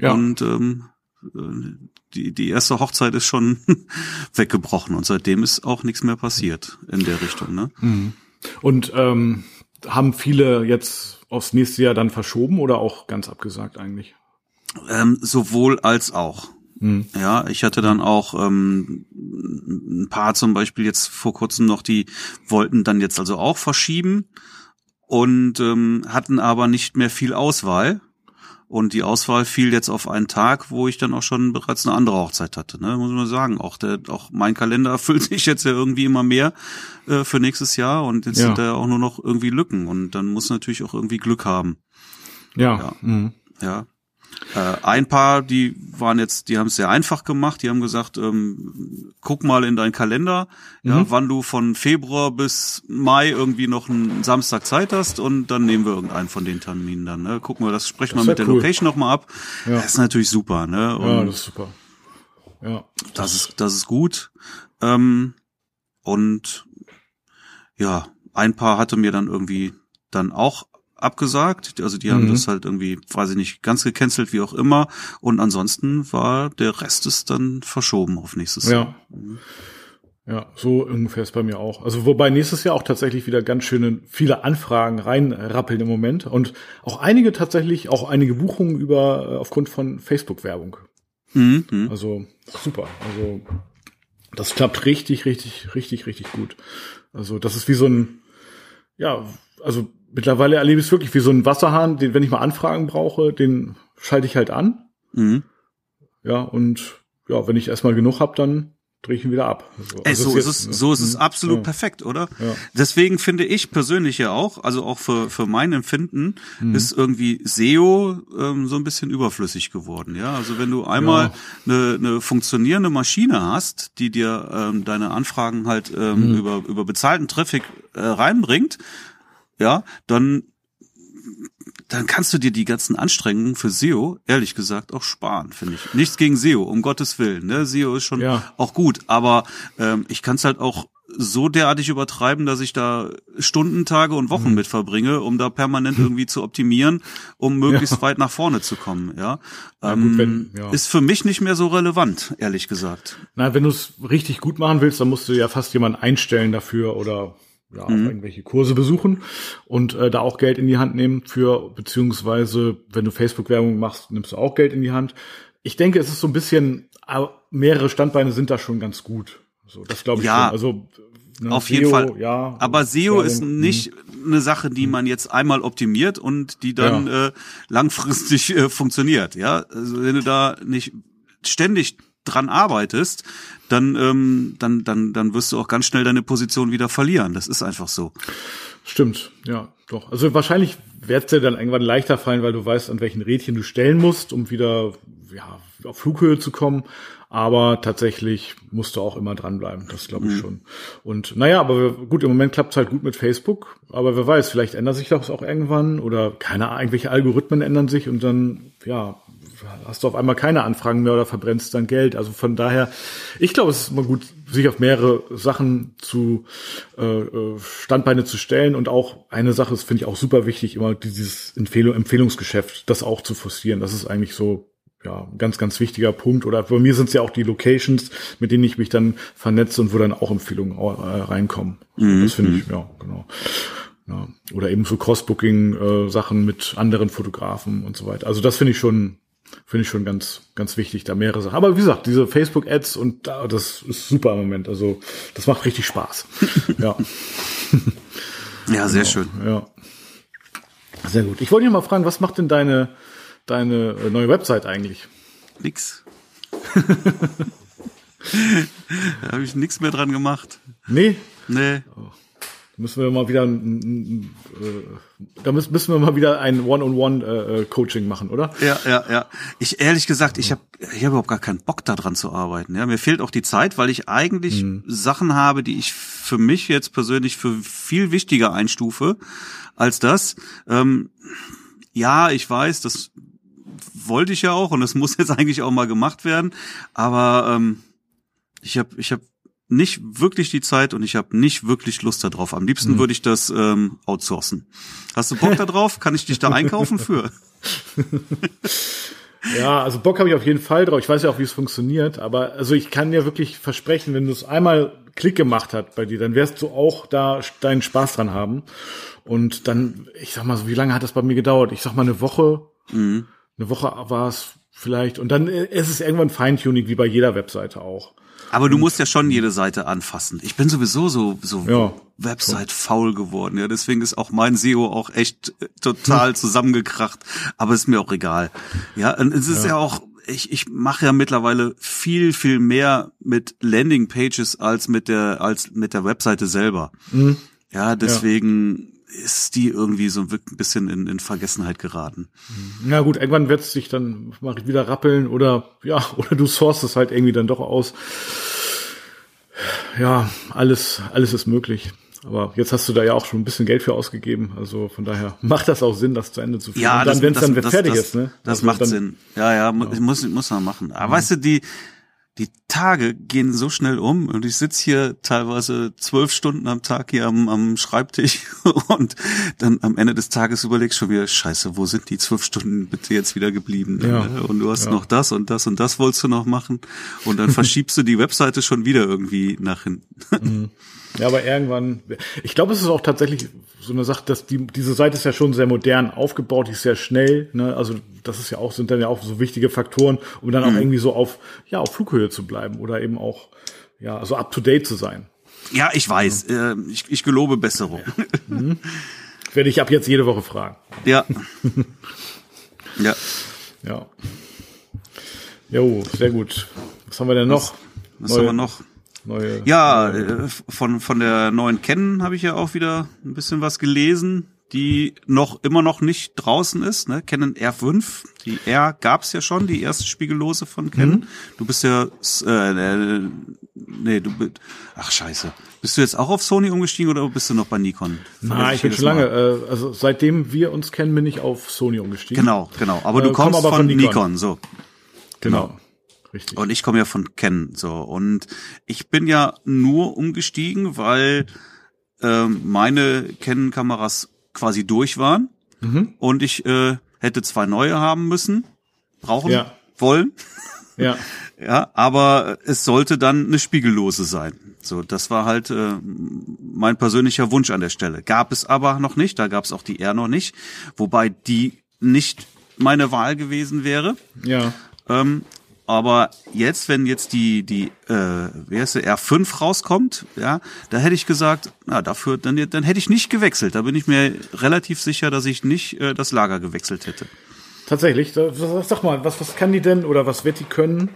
Ja. Und ähm, die, die erste Hochzeit ist schon weggebrochen und seitdem ist auch nichts mehr passiert in der Richtung, ne? Mhm. Und ähm, haben viele jetzt aufs nächste Jahr dann verschoben oder auch ganz abgesagt eigentlich? Ähm, sowohl als auch. Hm. Ja, ich hatte dann auch ähm, ein paar zum Beispiel jetzt vor kurzem noch, die wollten dann jetzt also auch verschieben und ähm, hatten aber nicht mehr viel Auswahl. Und die Auswahl fiel jetzt auf einen Tag, wo ich dann auch schon bereits eine andere Hochzeit hatte. Ne? Muss man sagen. Auch der, auch mein Kalender erfüllt sich jetzt ja irgendwie immer mehr äh, für nächstes Jahr und jetzt ja. sind da auch nur noch irgendwie Lücken und dann muss natürlich auch irgendwie Glück haben. Ja. Ja. Mhm. ja. Äh, ein paar, die waren jetzt, die haben es sehr einfach gemacht. Die haben gesagt, ähm, guck mal in deinen Kalender, mhm. ja, wann du von Februar bis Mai irgendwie noch einen Samstag Zeit hast und dann nehmen wir irgendeinen von den Terminen dann. Ne? Gucken wir, das sprechen wir mit der cool. Location nochmal ab. Ja. Das ist natürlich super. Ne? Und ja, das ist super. Ja. Das ist, das ist gut. Ähm, und ja, ein paar hatte mir dann irgendwie dann auch abgesagt. Also die haben mhm. das halt irgendwie, weiß ich nicht, ganz gecancelt, wie auch immer. Und ansonsten war der Rest ist dann verschoben auf nächstes ja. Jahr. Mhm. Ja, so ungefähr ist bei mir auch. Also wobei nächstes Jahr auch tatsächlich wieder ganz schöne viele Anfragen reinrappeln im Moment und auch einige tatsächlich, auch einige Buchungen über äh, aufgrund von Facebook-Werbung. Mhm. mhm. Also super. Also das klappt richtig, richtig, richtig, richtig gut. Also das ist wie so ein, ja, also mittlerweile erlebe ich es wirklich wie so ein Wasserhahn, den, wenn ich mal Anfragen brauche, den schalte ich halt an. Mhm. Ja, und ja, wenn ich erstmal genug habe, dann drehe ich ihn wieder ab. Also, Ey, so, ist es, so ist es absolut ja. perfekt, oder? Ja. Deswegen finde ich persönlich ja auch, also auch für, für mein Empfinden, mhm. ist irgendwie SEO ähm, so ein bisschen überflüssig geworden. Ja, also wenn du einmal ja. eine, eine funktionierende Maschine hast, die dir ähm, deine Anfragen halt ähm, mhm. über, über bezahlten Traffic äh, reinbringt, ja, dann dann kannst du dir die ganzen Anstrengungen für SEO, ehrlich gesagt, auch sparen, finde ich. Nichts gegen SEO, um Gottes Willen. Ne? SEO ist schon ja. auch gut, aber ähm, ich kann es halt auch so derartig übertreiben, dass ich da Stunden, Tage und Wochen mhm. mit verbringe, um da permanent irgendwie zu optimieren, um möglichst ja. weit nach vorne zu kommen. Ja, ähm, gut, wenn, ja. ist für mich nicht mehr so relevant, ehrlich gesagt. Na, wenn du es richtig gut machen willst, dann musst du ja fast jemanden einstellen dafür oder ja, mhm. irgendwelche Kurse besuchen und äh, da auch Geld in die Hand nehmen für, beziehungsweise wenn du Facebook-Werbung machst, nimmst du auch Geld in die Hand. Ich denke, es ist so ein bisschen, mehrere Standbeine sind da schon ganz gut. So, das glaube ich ja, schon. Also ne, auf SEO, jeden Fall. Ja, Aber SEO Werbung, ist nicht mh. eine Sache, die man jetzt einmal optimiert und die dann ja. äh, langfristig äh, funktioniert. Ja, also wenn du da nicht ständig dran arbeitest, dann, ähm, dann, dann, dann wirst du auch ganz schnell deine Position wieder verlieren. Das ist einfach so. Stimmt, ja, doch. Also wahrscheinlich wird es dir dann irgendwann leichter fallen, weil du weißt, an welchen Rädchen du stellen musst, um wieder ja, auf Flughöhe zu kommen. Aber tatsächlich musst du auch immer dranbleiben, das glaube ich mhm. schon. Und naja, aber gut, im Moment klappt es halt gut mit Facebook, aber wer weiß, vielleicht ändert sich das auch irgendwann oder keine Ahnung, irgendwelche Algorithmen ändern sich und dann, ja, hast du auf einmal keine Anfragen mehr oder verbrennst dann Geld. Also von daher, ich glaube, es ist immer gut, sich auf mehrere Sachen zu äh, äh Standbeine zu stellen und auch eine Sache, das finde ich auch super wichtig, immer dieses Empfehlung, Empfehlungsgeschäft, das auch zu forcieren. Das ist eigentlich so ja, ein ganz, ganz wichtiger Punkt. Oder bei mir sind es ja auch die Locations, mit denen ich mich dann vernetze und wo dann auch Empfehlungen äh, reinkommen. Mhm. Das finde ich, mhm. ja, genau. Ja. Oder eben so Cross-Booking-Sachen äh, mit anderen Fotografen und so weiter. Also das finde ich schon Finde ich schon ganz, ganz wichtig, da mehrere Sachen. Aber wie gesagt, diese Facebook-Ads und da, das ist super im Moment. Also, das macht richtig Spaß. ja. Ja, sehr genau. schön. Ja. Sehr gut. Ich wollte dich mal fragen, was macht denn deine, deine äh, neue Website eigentlich? Nix. da habe ich nichts mehr dran gemacht. Nee? Nee. Oh. Müssen wir mal wieder ein, äh, da müssen, müssen wir mal wieder ein One-on-One-Coaching äh, machen, oder? Ja, ja, ja. Ich ehrlich gesagt, ich habe ich hab überhaupt gar keinen Bock daran zu arbeiten. Ja, mir fehlt auch die Zeit, weil ich eigentlich mhm. Sachen habe, die ich für mich jetzt persönlich für viel wichtiger einstufe als das. Ähm, ja, ich weiß, das wollte ich ja auch und das muss jetzt eigentlich auch mal gemacht werden. Aber ähm, ich habe ich hab nicht wirklich die Zeit und ich habe nicht wirklich Lust darauf. Am liebsten mhm. würde ich das ähm, outsourcen. Hast du Bock darauf? Kann ich dich da einkaufen für? ja, also Bock habe ich auf jeden Fall drauf. Ich weiß ja auch, wie es funktioniert, aber also ich kann dir wirklich versprechen, wenn du es einmal Klick gemacht hat bei dir, dann wirst du auch da deinen Spaß dran haben. Und dann, ich sag mal so, wie lange hat das bei mir gedauert? Ich sag mal eine Woche. Mhm. Eine Woche war es vielleicht. Und dann ist es irgendwann Feintuning, wie bei jeder Webseite auch. Aber du musst ja schon jede Seite anfassen. Ich bin sowieso so, so ja. Website faul geworden. Ja, deswegen ist auch mein SEO auch echt äh, total zusammengekracht. Aber ist mir auch egal. Ja, und es ist ja, ja auch, ich, ich mache ja mittlerweile viel, viel mehr mit Landing Pages als mit der, als mit der Webseite selber. Mhm. Ja, deswegen ist die irgendwie so ein bisschen in, in Vergessenheit geraten. Na gut, irgendwann wird es sich dann mal wieder rappeln oder ja, oder du sourcest es halt irgendwie dann doch aus. Ja, alles, alles ist möglich. Aber jetzt hast du da ja auch schon ein bisschen Geld für ausgegeben. Also von daher macht das auch Sinn, das zu Ende zu führen. Ja, Und dann, wenn es dann das, fertig das, ist, ne? Das also macht Sinn. Ja, ja, ja, muss, muss man machen. Aber mhm. weißt du, die, die Tage gehen so schnell um und ich sitz hier teilweise zwölf Stunden am Tag hier am, am Schreibtisch und dann am Ende des Tages überlegst schon wieder, scheiße, wo sind die zwölf Stunden bitte jetzt wieder geblieben? Ja. Und du hast ja. noch das und das und das wolltest du noch machen und dann verschiebst du die Webseite schon wieder irgendwie nach hinten. Mhm. Ja, aber irgendwann, ich glaube, es ist auch tatsächlich so eine Sache, dass die, diese Seite ist ja schon sehr modern aufgebaut, die ist sehr schnell, ne? Also das ist ja auch, sind dann ja auch so wichtige Faktoren, um dann auch mhm. irgendwie so auf, ja, auf Flughöhe zu bleiben oder eben auch, ja, also up to date zu sein. Ja, ich weiß. Ja. Äh, ich, ich gelobe Besserung. Ja. Mhm. Werde ich ab jetzt jede Woche fragen. Ja. ja. Ja. Jo, sehr gut. Was haben wir denn noch? Was, was haben wir noch? Neue, ja, neue. Äh, von, von der neuen Canon habe ich ja auch wieder ein bisschen was gelesen, die noch immer noch nicht draußen ist. Ne? Canon R5, die R gab's ja schon, die erste Spiegellose von Canon. Mhm. Du bist ja, äh, äh, nee, du bist, ach scheiße. Bist du jetzt auch auf Sony umgestiegen oder bist du noch bei Nikon? Nein, ich bin schon lange, äh, also seitdem wir uns kennen, bin ich auf Sony umgestiegen. Genau, genau. Aber du äh, kommst komm aber von, von Nikon. Nikon. so. Genau. Richtig. Und ich komme ja von Ken, so. Und ich bin ja nur umgestiegen, weil ähm, meine Canon-Kameras quasi durch waren. Mhm. Und ich äh, hätte zwei neue haben müssen, brauchen, ja. wollen. Ja. ja, aber es sollte dann eine Spiegellose sein. So, das war halt äh, mein persönlicher Wunsch an der Stelle. Gab es aber noch nicht, da gab es auch die R noch nicht, wobei die nicht meine Wahl gewesen wäre. Ja. Ähm, aber jetzt, wenn jetzt die, die, äh, wie heißt der, R5 rauskommt, ja, da hätte ich gesagt, na, dafür, dann, dann hätte ich nicht gewechselt. Da bin ich mir relativ sicher, dass ich nicht äh, das Lager gewechselt hätte. Tatsächlich, sag mal, was, was kann die denn oder was wird die können?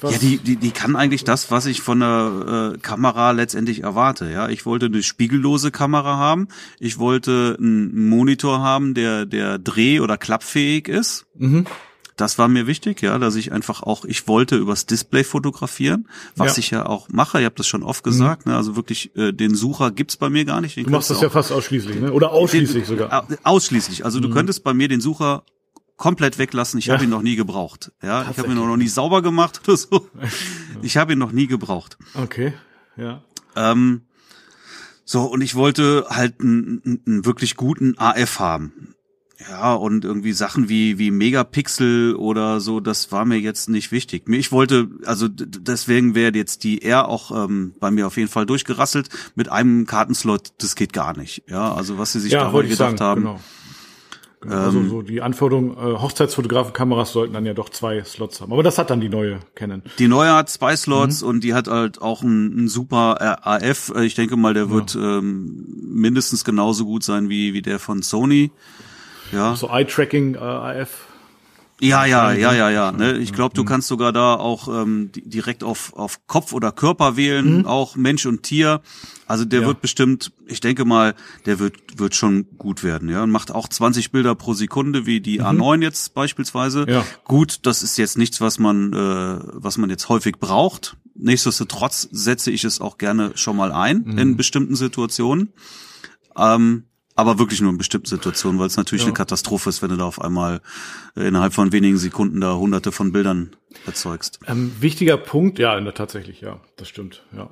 Was? Ja, die, die, die kann eigentlich das, was ich von der äh, Kamera letztendlich erwarte. Ja, ich wollte eine spiegellose Kamera haben. Ich wollte einen Monitor haben, der, der dreh- oder klappfähig ist. Mhm. Das war mir wichtig, ja, dass ich einfach auch, ich wollte übers Display fotografieren, was ja. ich ja auch mache. Ich habe das schon oft gesagt. Mhm. Ne, also wirklich, äh, den Sucher gibt's bei mir gar nicht. Den du machst das ja fast ausschließlich, ne? Oder ausschließlich den, sogar. Ausschließlich. Also mhm. du könntest bei mir den Sucher komplett weglassen. Ich ja. habe ihn noch nie gebraucht. Ja, ich habe ihn noch nie sauber gemacht oder so. Ich habe ihn noch nie gebraucht. Okay, ja. Ähm, so und ich wollte halt einen, einen wirklich guten AF haben. Ja, und irgendwie Sachen wie, wie Megapixel oder so, das war mir jetzt nicht wichtig. Ich wollte, also deswegen wäre jetzt die R auch ähm, bei mir auf jeden Fall durchgerasselt. Mit einem Kartenslot, das geht gar nicht. Ja, also was sie sich ja, da gedacht sagen, haben. Genau. genau. Also ähm, so die Anforderung, äh, Hochzeitsfotografenkameras sollten dann ja doch zwei Slots haben. Aber das hat dann die neue Canon. Die neue hat zwei Slots mhm. und die hat halt auch einen, super AF. Ich denke mal, der wird ja. ähm, mindestens genauso gut sein wie, wie der von Sony. Ja. So Eye-Tracking äh, AF. Ja, ja, ja, ja, ja. Ne? Ich glaube, du mhm. kannst sogar da auch ähm, direkt auf, auf Kopf oder Körper wählen, mhm. auch Mensch und Tier. Also der ja. wird bestimmt, ich denke mal, der wird, wird schon gut werden, ja. Und macht auch 20 Bilder pro Sekunde, wie die mhm. A9 jetzt beispielsweise. Ja. Gut, das ist jetzt nichts, was man, äh, was man jetzt häufig braucht. Nichtsdestotrotz setze ich es auch gerne schon mal ein mhm. in bestimmten Situationen. Ähm, aber wirklich nur in bestimmten Situationen, weil es natürlich ja. eine Katastrophe ist, wenn du da auf einmal äh, innerhalb von wenigen Sekunden da hunderte von Bildern erzeugst. Ähm, wichtiger Punkt, ja, tatsächlich, ja, das stimmt, ja.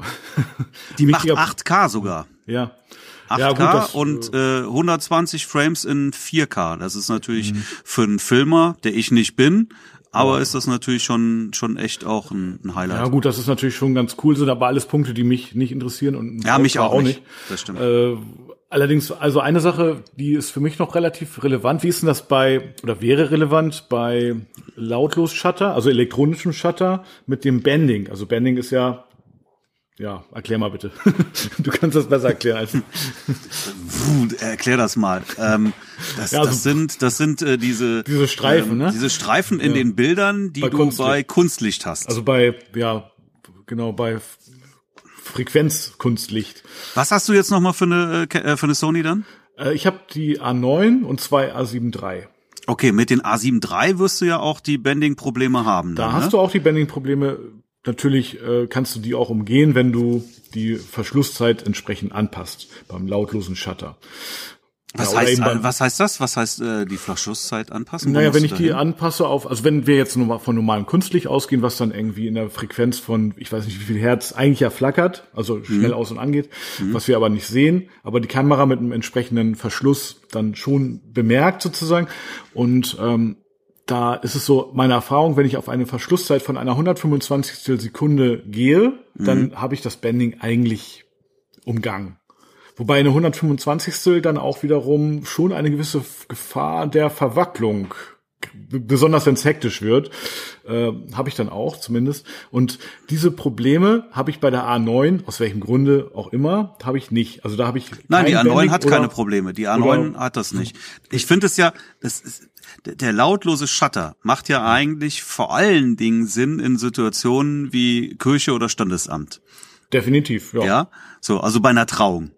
Die macht 8K sogar. Ja. 8K ja, gut, das, und äh, 120 Frames in 4K. Das ist natürlich mhm. für einen Filmer, der ich nicht bin, aber ist das natürlich schon schon echt auch ein, ein, Highlight. Ja gut, das ist natürlich schon ganz cool, sind aber alles Punkte, die mich nicht interessieren und ja mich auch, auch nicht. nicht. Das stimmt. Äh, allerdings, also eine Sache, die ist für mich noch relativ relevant. Wie ist denn das bei oder wäre relevant bei lautlos Shutter, also elektronischem Shutter mit dem Bending? Also Bending ist ja ja, erklär mal bitte. du kannst das besser erklären als. Erklär das mal. Ähm, das, ja, also, das sind, das sind äh, diese diese Streifen, ähm, ne? Diese Streifen in ja. den Bildern, die bei du Kunstlicht. bei Kunstlicht hast. Also bei ja genau bei Frequenzkunstlicht. Was hast du jetzt noch mal für eine äh, für eine Sony dann? Äh, ich habe die A9 und zwei A7 III. Okay, mit den A7 III wirst du ja auch die Bending-Probleme haben. Da dann, hast ne? du auch die Bending-Probleme Natürlich äh, kannst du die auch umgehen, wenn du die Verschlusszeit entsprechend anpasst beim lautlosen Shutter. Was, ja, heißt, was heißt das? Was heißt äh, die Verschlusszeit anpassen? Naja, wenn ich die anpasse auf, also wenn wir jetzt nur von normalem Künstlich ausgehen, was dann irgendwie in der Frequenz von, ich weiß nicht wie viel Hertz, eigentlich ja flackert, also mhm. schnell mhm. aus und angeht, mhm. was wir aber nicht sehen, aber die Kamera mit einem entsprechenden Verschluss dann schon bemerkt sozusagen und ähm, da ist es so, meine Erfahrung, wenn ich auf eine Verschlusszeit von einer 125. Sekunde gehe, mhm. dann habe ich das Bending eigentlich umgangen. Wobei eine 125. dann auch wiederum schon eine gewisse Gefahr der Verwacklung besonders wenn es hektisch wird, äh, habe ich dann auch zumindest. Und diese Probleme habe ich bei der A9, aus welchem Grunde auch immer, habe ich nicht. Also da habe ich. Nein, die A9 Bending hat keine Probleme. Die A9 hat das nicht. Ich finde es ja, das ist, der lautlose Shutter macht ja eigentlich vor allen Dingen Sinn in Situationen wie Kirche oder Standesamt. Definitiv, ja. Ja, so, also bei einer Trauung.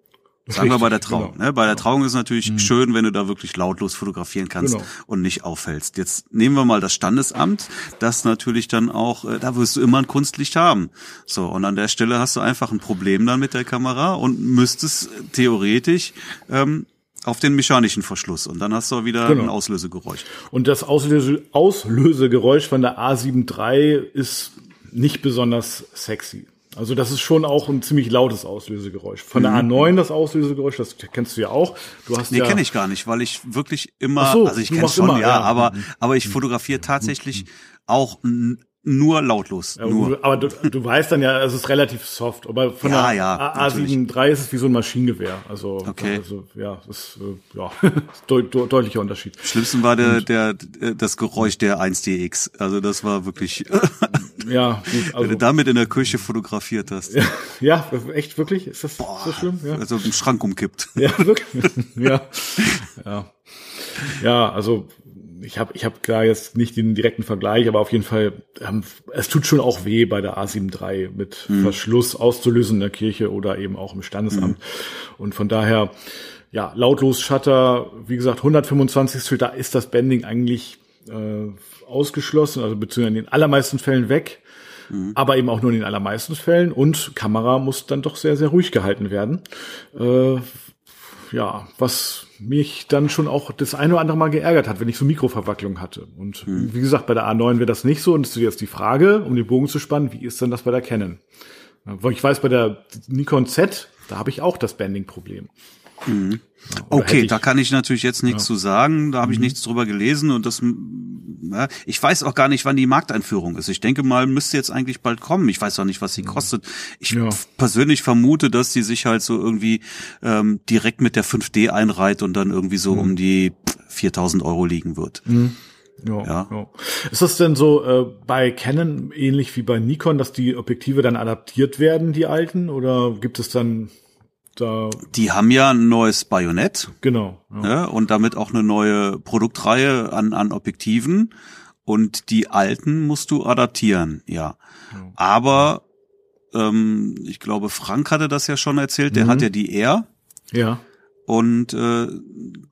Sagen wir bei der Trauung. Genau. Ne? Bei der Trauung ist es natürlich mhm. schön, wenn du da wirklich lautlos fotografieren kannst genau. und nicht auffällst. Jetzt nehmen wir mal das Standesamt, das natürlich dann auch, äh, da wirst du immer ein Kunstlicht haben. So, und an der Stelle hast du einfach ein Problem dann mit der Kamera und müsstest theoretisch ähm, auf den mechanischen Verschluss und dann hast du auch wieder genau. ein Auslösegeräusch. Und das Auslöse Auslösegeräusch von der A7 III ist nicht besonders sexy. Also das ist schon auch ein ziemlich lautes Auslösegeräusch. Von mhm. der A9 das Auslösegeräusch, das kennst du ja auch. Du hast nee, ja kenne ich gar nicht, weil ich wirklich immer, so, also ich kenne schon, immer, ja, ja, aber mhm. aber ich fotografiere tatsächlich auch nur lautlos. Ja, nur. Aber du, du weißt dann ja, es ist relativ soft. Aber von ja, der ja, A7 III ist es wie so ein Maschinengewehr. Also, okay. also ja, das ist äh, ja, de de deutlicher Unterschied. Schlimmsten war der, der, das Geräusch der 1DX. Also das war wirklich. ja, gut, also, Wenn du damit in der Küche fotografiert hast. Ja, ja echt wirklich? Ist das Boah, so schlimm? Ja. Also im Schrank umkippt. Ja, wirklich. ja. Ja. Ja, also ich habe ich hab klar jetzt nicht den direkten Vergleich, aber auf jeden Fall, ähm, es tut schon auch weh bei der A7 III mit mhm. Verschluss auszulösen in der Kirche oder eben auch im Standesamt. Mhm. Und von daher, ja, lautlos Shutter, wie gesagt, 125. Da ist das Bending eigentlich äh, ausgeschlossen, also beziehungsweise in den allermeisten Fällen weg. Mhm. Aber eben auch nur in den allermeisten Fällen. Und Kamera muss dann doch sehr, sehr ruhig gehalten werden. Äh, ja, was mich dann schon auch das eine oder andere Mal geärgert hat, wenn ich so Mikroverwacklung hatte. Und hm. wie gesagt, bei der A9 wäre das nicht so. Und es ist jetzt die Frage, um den Bogen zu spannen, wie ist denn das bei der Canon? Weil ich weiß, bei der Nikon Z, da habe ich auch das Banding-Problem. Mhm. Okay, da kann ich natürlich jetzt nichts ja. zu sagen. Da habe ich mhm. nichts drüber gelesen und das, ja, ich weiß auch gar nicht, wann die Markteinführung ist. Ich denke mal, müsste jetzt eigentlich bald kommen. Ich weiß auch nicht, was sie kostet. Ich ja. persönlich vermute, dass sie sich halt so irgendwie ähm, direkt mit der 5D einreiht und dann irgendwie so mhm. um die 4000 Euro liegen wird. Mhm. Ja, ja. ja. Ist das denn so äh, bei Canon ähnlich wie bei Nikon, dass die Objektive dann adaptiert werden, die alten? Oder gibt es dann da die haben ja ein neues Bajonett. Genau. Ja. ja. und damit auch eine neue Produktreihe an, an Objektiven. und die alten musst du adaptieren, ja. ja. Aber ähm, ich glaube, Frank hatte das ja schon erzählt, der mhm. hat ja die R. Ja. Und äh,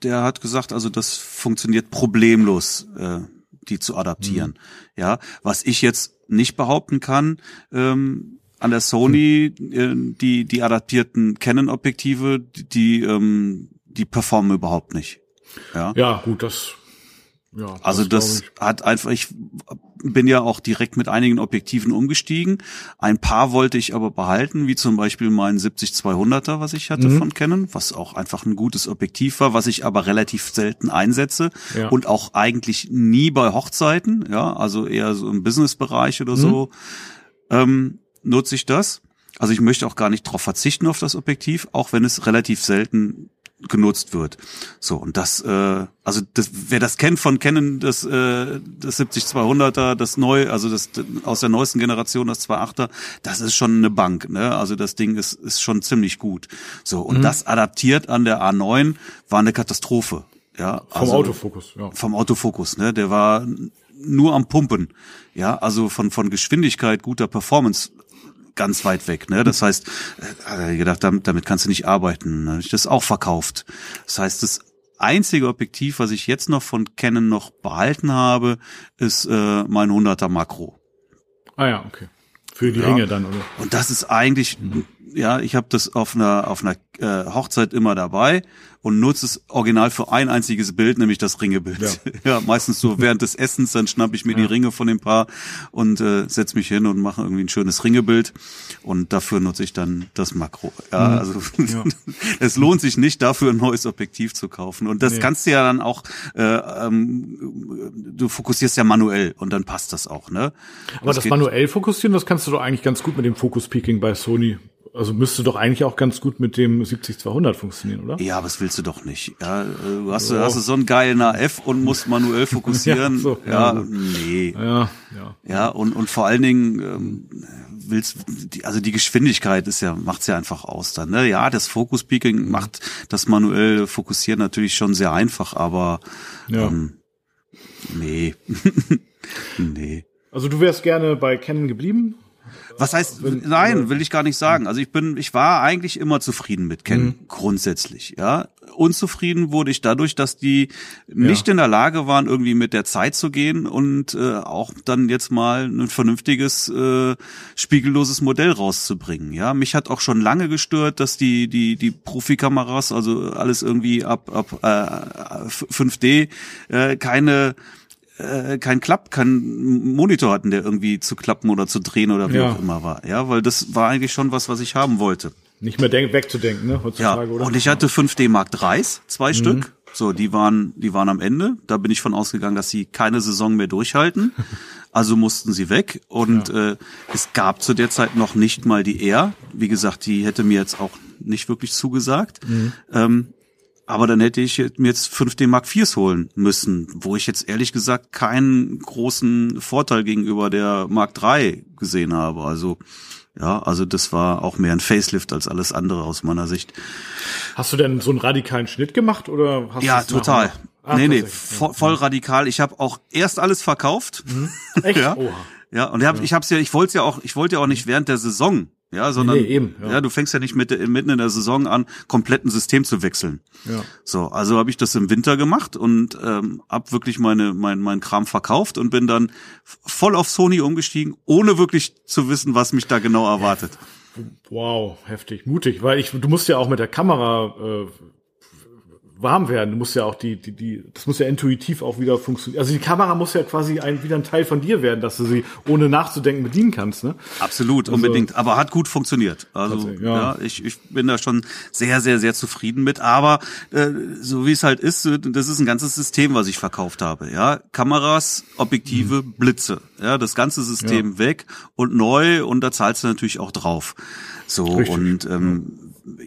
der hat gesagt, also das funktioniert problemlos, äh, die zu adaptieren. Mhm. Ja, was ich jetzt nicht behaupten kann, ähm, an der Sony, äh, die die adaptierten Canon-Objektive, die die, ähm, die performen überhaupt nicht. Ja, ja gut, das ja, also das, das hat einfach, ich bin ja auch direkt mit einigen Objektiven umgestiegen. Ein paar wollte ich aber behalten, wie zum Beispiel mein 70-200er, was ich hatte mhm. von Canon, was auch einfach ein gutes Objektiv war, was ich aber relativ selten einsetze ja. und auch eigentlich nie bei Hochzeiten, ja, also eher so im Businessbereich oder mhm. so, ähm, nutze ich das. Also ich möchte auch gar nicht darauf verzichten auf das Objektiv, auch wenn es relativ selten genutzt wird. So und das, äh, also das, wer das kennt von kennen, das äh, das 70-200er, das neu, also das aus der neuesten Generation, das 2.8er, das ist schon eine Bank, ne? Also das Ding ist ist schon ziemlich gut. So und mhm. das adaptiert an der A9 war eine Katastrophe. Ja, vom also, Autofokus, ja. Vom Autofokus, ne? Der war nur am Pumpen. Ja, also von, von Geschwindigkeit, guter Performance ganz weit weg. Ne? Das heißt, äh, gedacht, damit, damit kannst du nicht arbeiten. Ne? Ich das auch verkauft. Das heißt, das einzige Objektiv, was ich jetzt noch von Canon noch behalten habe, ist äh, mein 100er Makro. Ah ja, okay. Für die ja. Ringe dann, oder? Und das ist eigentlich, mhm. Ja, ich habe das auf einer auf einer äh, Hochzeit immer dabei und nutze es original für ein einziges Bild, nämlich das Ringebild. Ja, ja meistens so während des Essens, dann schnapp ich mir ja. die Ringe von dem Paar und äh, setz mich hin und mache irgendwie ein schönes Ringebild und dafür nutze ich dann das Makro. Ja, mhm. also ja. es lohnt sich nicht, dafür ein neues Objektiv zu kaufen und das nee. kannst du ja dann auch, äh, ähm, du fokussierst ja manuell und dann passt das auch, ne? Aber das, das manuell fokussieren, das kannst du doch eigentlich ganz gut mit dem Focus Peaking bei Sony also müsste doch eigentlich auch ganz gut mit dem 70-200 funktionieren, oder? Ja, aber das willst du doch nicht. Ja, du hast, oh. hast du so einen geilen AF und musst manuell fokussieren. ja, so, ja, ja nee. Ja, ja. Ja, und, und vor allen Dingen ähm, willst also die Geschwindigkeit ist ja, macht's ja einfach aus dann. Ne? Ja, das Focus Peaking mhm. macht das manuell Fokussieren natürlich schon sehr einfach, aber ja. ähm, nee. nee. Also du wärst gerne bei Canon geblieben? Was heißt, nein, will ich gar nicht sagen. Also ich bin, ich war eigentlich immer zufrieden mit Ken, mhm. grundsätzlich, ja. Unzufrieden wurde ich dadurch, dass die nicht ja. in der Lage waren, irgendwie mit der Zeit zu gehen und äh, auch dann jetzt mal ein vernünftiges, äh, spiegelloses Modell rauszubringen, ja. Mich hat auch schon lange gestört, dass die, die, die Profikameras, also alles irgendwie ab, ab äh, 5D, äh, keine äh, kein Klapp, kein Monitor hatten, der irgendwie zu klappen oder zu drehen oder wie ja. auch immer war. Ja, weil das war eigentlich schon was, was ich haben wollte. Nicht mehr denk wegzudenken, ne? Heutzutage, ja. oder? Und ich hatte 5D Mark IIIs, zwei mhm. Stück. So, die waren, die waren am Ende. Da bin ich von ausgegangen, dass sie keine Saison mehr durchhalten. Also mussten sie weg. Und ja. äh, es gab zu der Zeit noch nicht mal die R. Wie gesagt, die hätte mir jetzt auch nicht wirklich zugesagt. Mhm. Ähm, aber dann hätte ich mir jetzt 5D Mark IVs holen müssen, wo ich jetzt ehrlich gesagt keinen großen Vorteil gegenüber der Mark III gesehen habe. Also ja, also das war auch mehr ein Facelift als alles andere aus meiner Sicht. Hast du denn so einen radikalen Schnitt gemacht oder hast Ja, total. Ah, nee, nee, voll, voll radikal. Ich habe auch erst alles verkauft. Mhm. Echt? ja. Oha. Ja, und hab, ich hab's ja, ich wollte ja auch, ich wollte ja auch nicht während der Saison ja, sondern nee, eben, ja. ja. du fängst ja nicht mit, mitten in der Saison an, komplett ein System zu wechseln. Ja. So, also habe ich das im Winter gemacht und ähm, hab wirklich meine mein mein Kram verkauft und bin dann voll auf Sony umgestiegen, ohne wirklich zu wissen, was mich da genau erwartet. Wow, heftig, mutig, weil ich du musst ja auch mit der Kamera äh, warm werden. Du musst ja auch die, die, die, das muss ja intuitiv auch wieder funktionieren. Also die Kamera muss ja quasi ein, wieder ein Teil von dir werden, dass du sie ohne nachzudenken bedienen kannst, ne? Absolut, also, unbedingt. Aber hat gut funktioniert. Also, ja, ja ich, ich bin da schon sehr, sehr, sehr zufrieden mit. Aber, äh, so wie es halt ist, das ist ein ganzes System, was ich verkauft habe, ja. Kameras, Objektive, mhm. Blitze. Ja, das ganze System ja. weg und neu und da zahlst du natürlich auch drauf. So, Richtig. und ähm,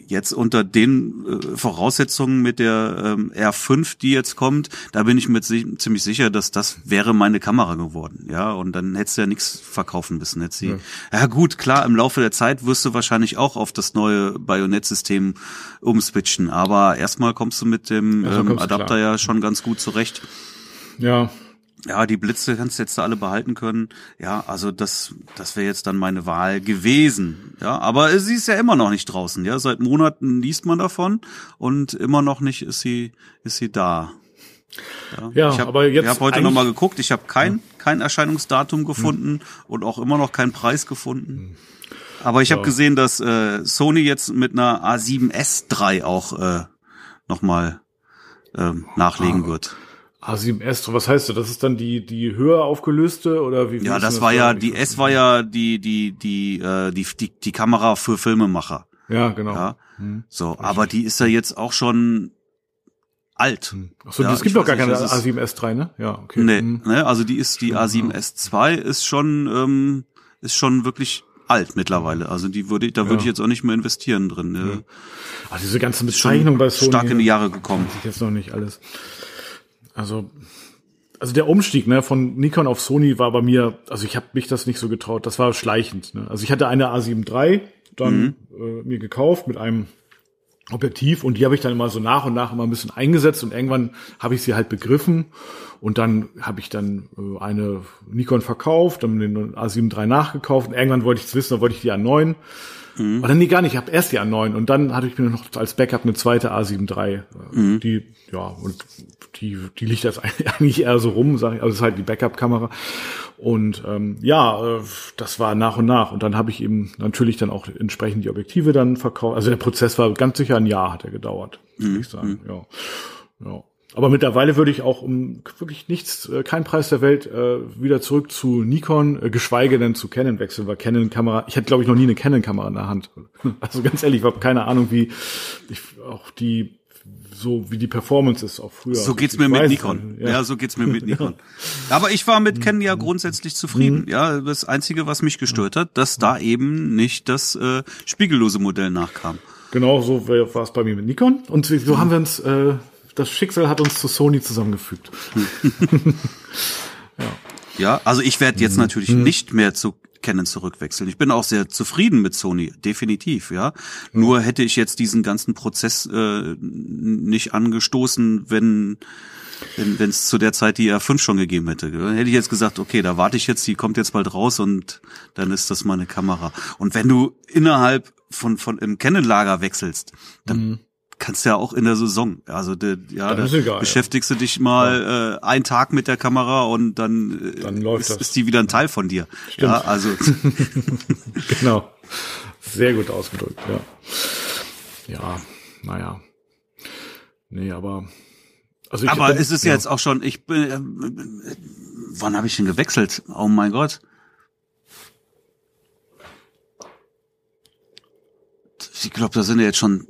jetzt unter den äh, Voraussetzungen mit der ähm, R5, die jetzt kommt, da bin ich mir ziemlich sicher, dass das wäre meine Kamera geworden. Ja, und dann hättest du ja nichts verkaufen müssen. Hättest sie, ja. ja gut, klar, im Laufe der Zeit wirst du wahrscheinlich auch auf das neue Bajonettsystem umswitchen, aber erstmal kommst du mit dem ähm, Adapter klar. ja schon ganz gut zurecht. Ja, Ja, die Blitze kannst du jetzt da alle behalten können. Ja, also das, das wäre jetzt dann meine Wahl gewesen. Ja, aber sie ist ja immer noch nicht draußen. Ja, seit Monaten liest man davon und immer noch nicht ist sie, ist sie da. Ja, ja ich hab, aber jetzt. Ich habe heute nochmal geguckt. Ich habe kein, ja. kein Erscheinungsdatum gefunden hm. und auch immer noch keinen Preis gefunden. Aber ich ja. habe gesehen, dass äh, Sony jetzt mit einer A7S3 auch äh, nochmal ähm, nachlegen ah. wird. A7S, was heißt das? Das ist dann die die höher aufgelöste oder wie? Ja, das, das war ja die S war ja die die die äh, die die, die Kamera für Filmemacher. Ja, genau. Ja. Hm. So, aber die ist ja jetzt auch schon alt. Hm. Achso, ja, es gibt doch gar keine A7S3, ne? Ja, okay. Nee, hm. ne, also die ist die A7S2 ist schon ähm, ist schon wirklich alt mittlerweile. Also die würde ich, da würde ja. ich jetzt auch nicht mehr investieren drin. Ne? Ja. Also diese ganze Bezeichnung bei Sony. Stark in die Jahre gekommen. Ich jetzt noch nicht alles. Also, also der Umstieg ne, von Nikon auf Sony war bei mir, also ich habe mich das nicht so getraut. Das war schleichend. Ne? Also ich hatte eine A7 III dann mhm. äh, mir gekauft mit einem Objektiv und die habe ich dann immer so nach und nach immer ein bisschen eingesetzt und irgendwann habe ich sie halt begriffen und dann habe ich dann äh, eine Nikon verkauft, dann den A7 III nachgekauft und irgendwann wollte ich es wissen, dann wollte ich die A9 mhm. oder nee gar nicht, ich habe erst die A9 und dann hatte ich mir noch als Backup eine zweite A7 III, äh, mhm. die ja und die die liegt jetzt eigentlich eher so rum, sage ich, also es ist halt die Backup-Kamera und ähm, ja, äh, das war nach und nach. Und dann habe ich eben natürlich dann auch entsprechend die Objektive dann verkauft. Also der Prozess war ganz sicher ein Jahr hat er gedauert, würde mhm. ich sagen. Ja. ja. Aber mittlerweile würde ich auch um wirklich nichts, äh, kein Preis der Welt, äh, wieder zurück zu Nikon, äh, geschweige denn zu Canon wechseln, weil Canon-Kamera, ich hatte glaube ich noch nie eine Canon-Kamera in der Hand. Also ganz ehrlich, ich habe keine Ahnung, wie ich auch die so wie die Performance ist auch früher. So geht's mir mit Nikon. Ja. ja. so geht's mir mit Nikon. Aber ich war mit Canon ja grundsätzlich zufrieden. Mhm. Ja, das einzige, was mich gestört hat, dass da eben nicht das äh, spiegellose Modell nachkam. Genau, so war es bei mir mit Nikon. Und so mhm. haben wir uns, äh, das Schicksal hat uns zu Sony zusammengefügt. ja. ja, also ich werde jetzt mhm. natürlich mhm. nicht mehr zu Canon zurückwechseln. Ich bin auch sehr zufrieden mit Sony, definitiv, ja. Nur hätte ich jetzt diesen ganzen Prozess äh, nicht angestoßen, wenn wenn es zu der Zeit die R5 schon gegeben hätte. Hätte ich jetzt gesagt, okay, da warte ich jetzt, die kommt jetzt bald raus und dann ist das meine Kamera. Und wenn du innerhalb von von im Canon-Lager wechselst, dann mhm kannst ja auch in der Saison. Also de, ja, da egal, beschäftigst ja. du dich mal ja. äh, einen Tag mit der Kamera und dann, äh, dann läuft ist, das. ist die wieder ein Teil von dir. Stimmt. Ja, also genau. Sehr gut ausgedrückt, ja. Ja, naja. Nee, aber also aber es ist ja. jetzt auch schon, ich bin, äh, wann habe ich denn gewechselt? Oh mein Gott. Ich glaube, da sind ja jetzt schon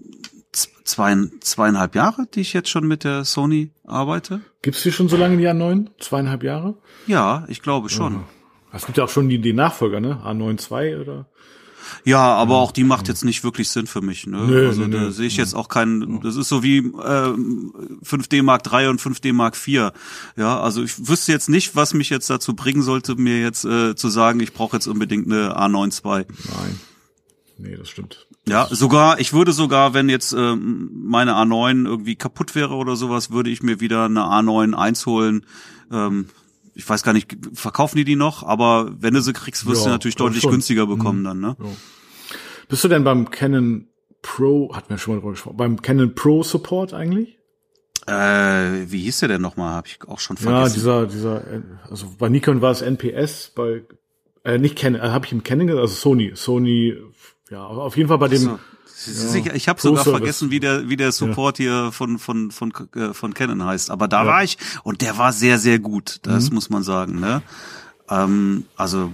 zwei, zweieinhalb Jahre, die ich jetzt schon mit der Sony arbeite. Gibt's die schon so lange, die A9? Zweieinhalb Jahre? Ja, ich glaube schon. Es gibt ja auch schon die, die Nachfolger, ne? A9 II oder? Ja, aber ja. auch die macht jetzt nicht wirklich Sinn für mich. Ne? Nö, also nö, da sehe ich jetzt auch keinen. Das ist so wie äh, 5D Mark III und 5D Mark IV. Ja, also ich wüsste jetzt nicht, was mich jetzt dazu bringen sollte, mir jetzt äh, zu sagen, ich brauche jetzt unbedingt eine A9 II. Nein. Nee, das stimmt. Ja, sogar, ich würde sogar, wenn jetzt ähm, meine A9 irgendwie kaputt wäre oder sowas, würde ich mir wieder eine A9 1 holen. Ähm, ich weiß gar nicht, verkaufen die die noch? Aber wenn du sie kriegst, wirst ja, du natürlich deutlich schon. günstiger bekommen mhm. dann, ne? Ja. Bist du denn beim Canon Pro, hat mir schon mal drüber gesprochen, beim Canon Pro Support eigentlich? Äh, wie hieß der denn nochmal? Habe ich auch schon vergessen. Ja, dieser, dieser, also bei Nikon war es NPS, bei äh, nicht Canon, äh, habe ich im Canon, also Sony, Sony ja, auf jeden Fall bei dem. So. Ja, ich habe sogar vergessen, wie der wie der Support ja. hier von von von äh, von Canon heißt. Aber da ja. war ich und der war sehr sehr gut. Das mhm. muss man sagen. Ne? Ähm, also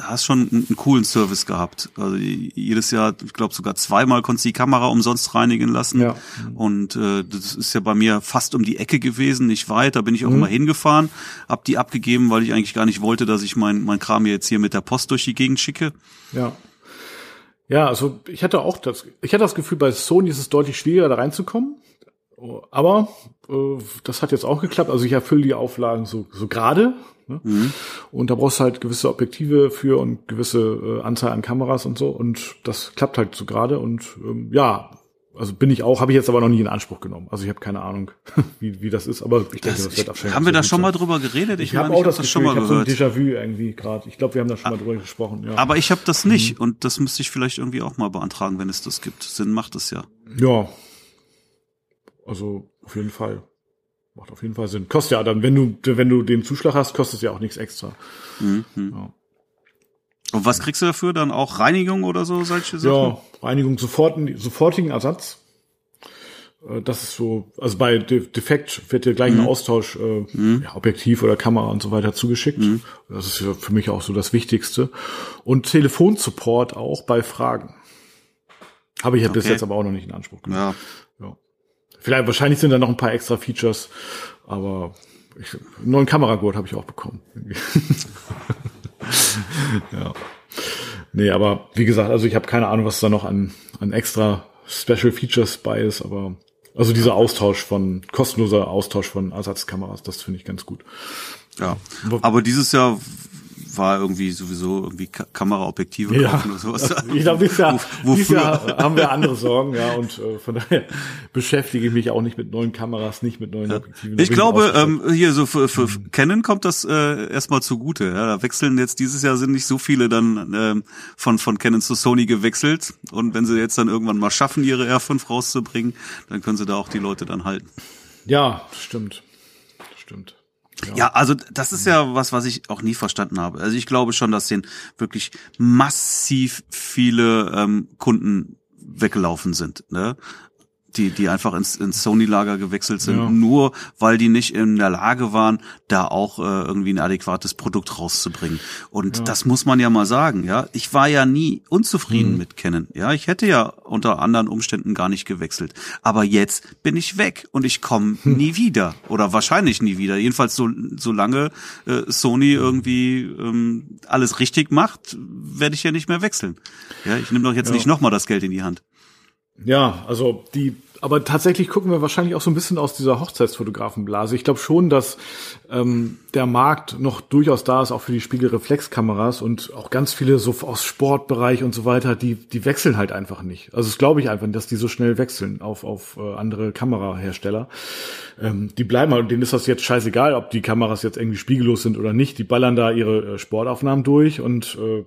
hast schon einen, einen, coolen Service gehabt. Also jedes Jahr, ich glaube sogar zweimal konntest du die Kamera umsonst reinigen lassen. Ja. Und äh, das ist ja bei mir fast um die Ecke gewesen, nicht weit. Da bin ich auch mhm. immer hingefahren, hab die abgegeben, weil ich eigentlich gar nicht wollte, dass ich mein mein Kram jetzt hier mit der Post durch die Gegend schicke. Ja. Ja, also ich hatte auch das, ich hatte das Gefühl, bei Sony ist es deutlich schwieriger, da reinzukommen. Aber äh, das hat jetzt auch geklappt. Also ich erfülle die Auflagen so, so gerade. Ne? Mhm. Und da brauchst du halt gewisse Objektive für und gewisse äh, Anzahl an Kameras und so. Und das klappt halt so gerade. Und ähm, ja, also bin ich auch, habe ich jetzt aber noch nie in Anspruch genommen. Also ich habe keine Ahnung, wie, wie das ist, aber ich denke, das, das wird wahrscheinlich. Haben wir da schon mal drüber geredet? Ich, ich habe auch das, das schon mal gehört. So ein Déjà-vu irgendwie gerade. Ich glaube, wir haben da schon mal drüber gesprochen. Ja. Aber ich habe das nicht mhm. und das müsste ich vielleicht irgendwie auch mal beantragen, wenn es das gibt. Sinn macht es ja. Ja. Also auf jeden Fall. Macht auf jeden Fall Sinn. Kostet ja dann, wenn du, wenn du den Zuschlag hast, kostet es ja auch nichts extra. Mhm. Ja. Und was kriegst du dafür? Dann auch Reinigung oder so, solche Sachen? Ja, Reinigung, soforten, sofortigen Ersatz. Äh, das ist so, also bei Defekt wird dir gleich mhm. ein Austausch, äh, mhm. ja, Objektiv oder Kamera und so weiter zugeschickt. Mhm. Das ist ja für mich auch so das Wichtigste. Und Telefonsupport auch bei Fragen. Habe ich ja okay. bis jetzt aber auch noch nicht in Anspruch genommen. Ja. ja. Vielleicht, wahrscheinlich sind da noch ein paar extra Features, aber ich, einen neuen Kameragurt habe ich auch bekommen. ja. Nee, aber wie gesagt, also ich habe keine Ahnung, was da noch an, an extra Special Features bei ist, aber also dieser Austausch von, kostenloser Austausch von Ersatzkameras, das finde ich ganz gut. Ja, aber dieses Jahr war irgendwie sowieso irgendwie Ka Kameraobjektive ja. kaufen oder sowas. Ich glaube, dieses Jahr, wo, dieses Jahr haben wir andere Sorgen, ja, und äh, von daher beschäftige ich mich auch nicht mit neuen Kameras, nicht mit neuen. Objektiven. Ich glaube, ähm, hier so für, für mhm. Canon kommt das äh, erstmal zugute. Ja, da wechseln jetzt dieses Jahr sind nicht so viele dann ähm, von von Canon zu Sony gewechselt und wenn sie jetzt dann irgendwann mal schaffen, ihre R5 rauszubringen, dann können sie da auch die Leute dann halten. Ja, stimmt, stimmt. Ja. ja, also das ist ja was, was ich auch nie verstanden habe. Also ich glaube schon, dass den wirklich massiv viele ähm, Kunden weggelaufen sind. Ne? Die, die einfach ins, ins Sony-Lager gewechselt sind, ja. nur weil die nicht in der Lage waren, da auch äh, irgendwie ein adäquates Produkt rauszubringen. Und ja. das muss man ja mal sagen, ja. Ich war ja nie unzufrieden mhm. mit Canon. Ja, ich hätte ja unter anderen Umständen gar nicht gewechselt. Aber jetzt bin ich weg und ich komme hm. nie wieder. Oder wahrscheinlich nie wieder. Jedenfalls so, solange äh, Sony irgendwie ähm, alles richtig macht, werde ich ja nicht mehr wechseln. Ja, ich nehme doch jetzt ja. nicht nochmal das Geld in die Hand. Ja, also die aber tatsächlich gucken wir wahrscheinlich auch so ein bisschen aus dieser Hochzeitsfotografenblase. Ich glaube schon, dass ähm, der Markt noch durchaus da ist, auch für die Spiegelreflexkameras und auch ganz viele so aus Sportbereich und so weiter, die, die wechseln halt einfach nicht. Also das glaube ich einfach, dass die so schnell wechseln auf, auf äh, andere Kamerahersteller. Ähm, die bleiben halt, denen ist das jetzt scheißegal, ob die Kameras jetzt irgendwie spiegellos sind oder nicht. Die ballern da ihre äh, Sportaufnahmen durch und äh,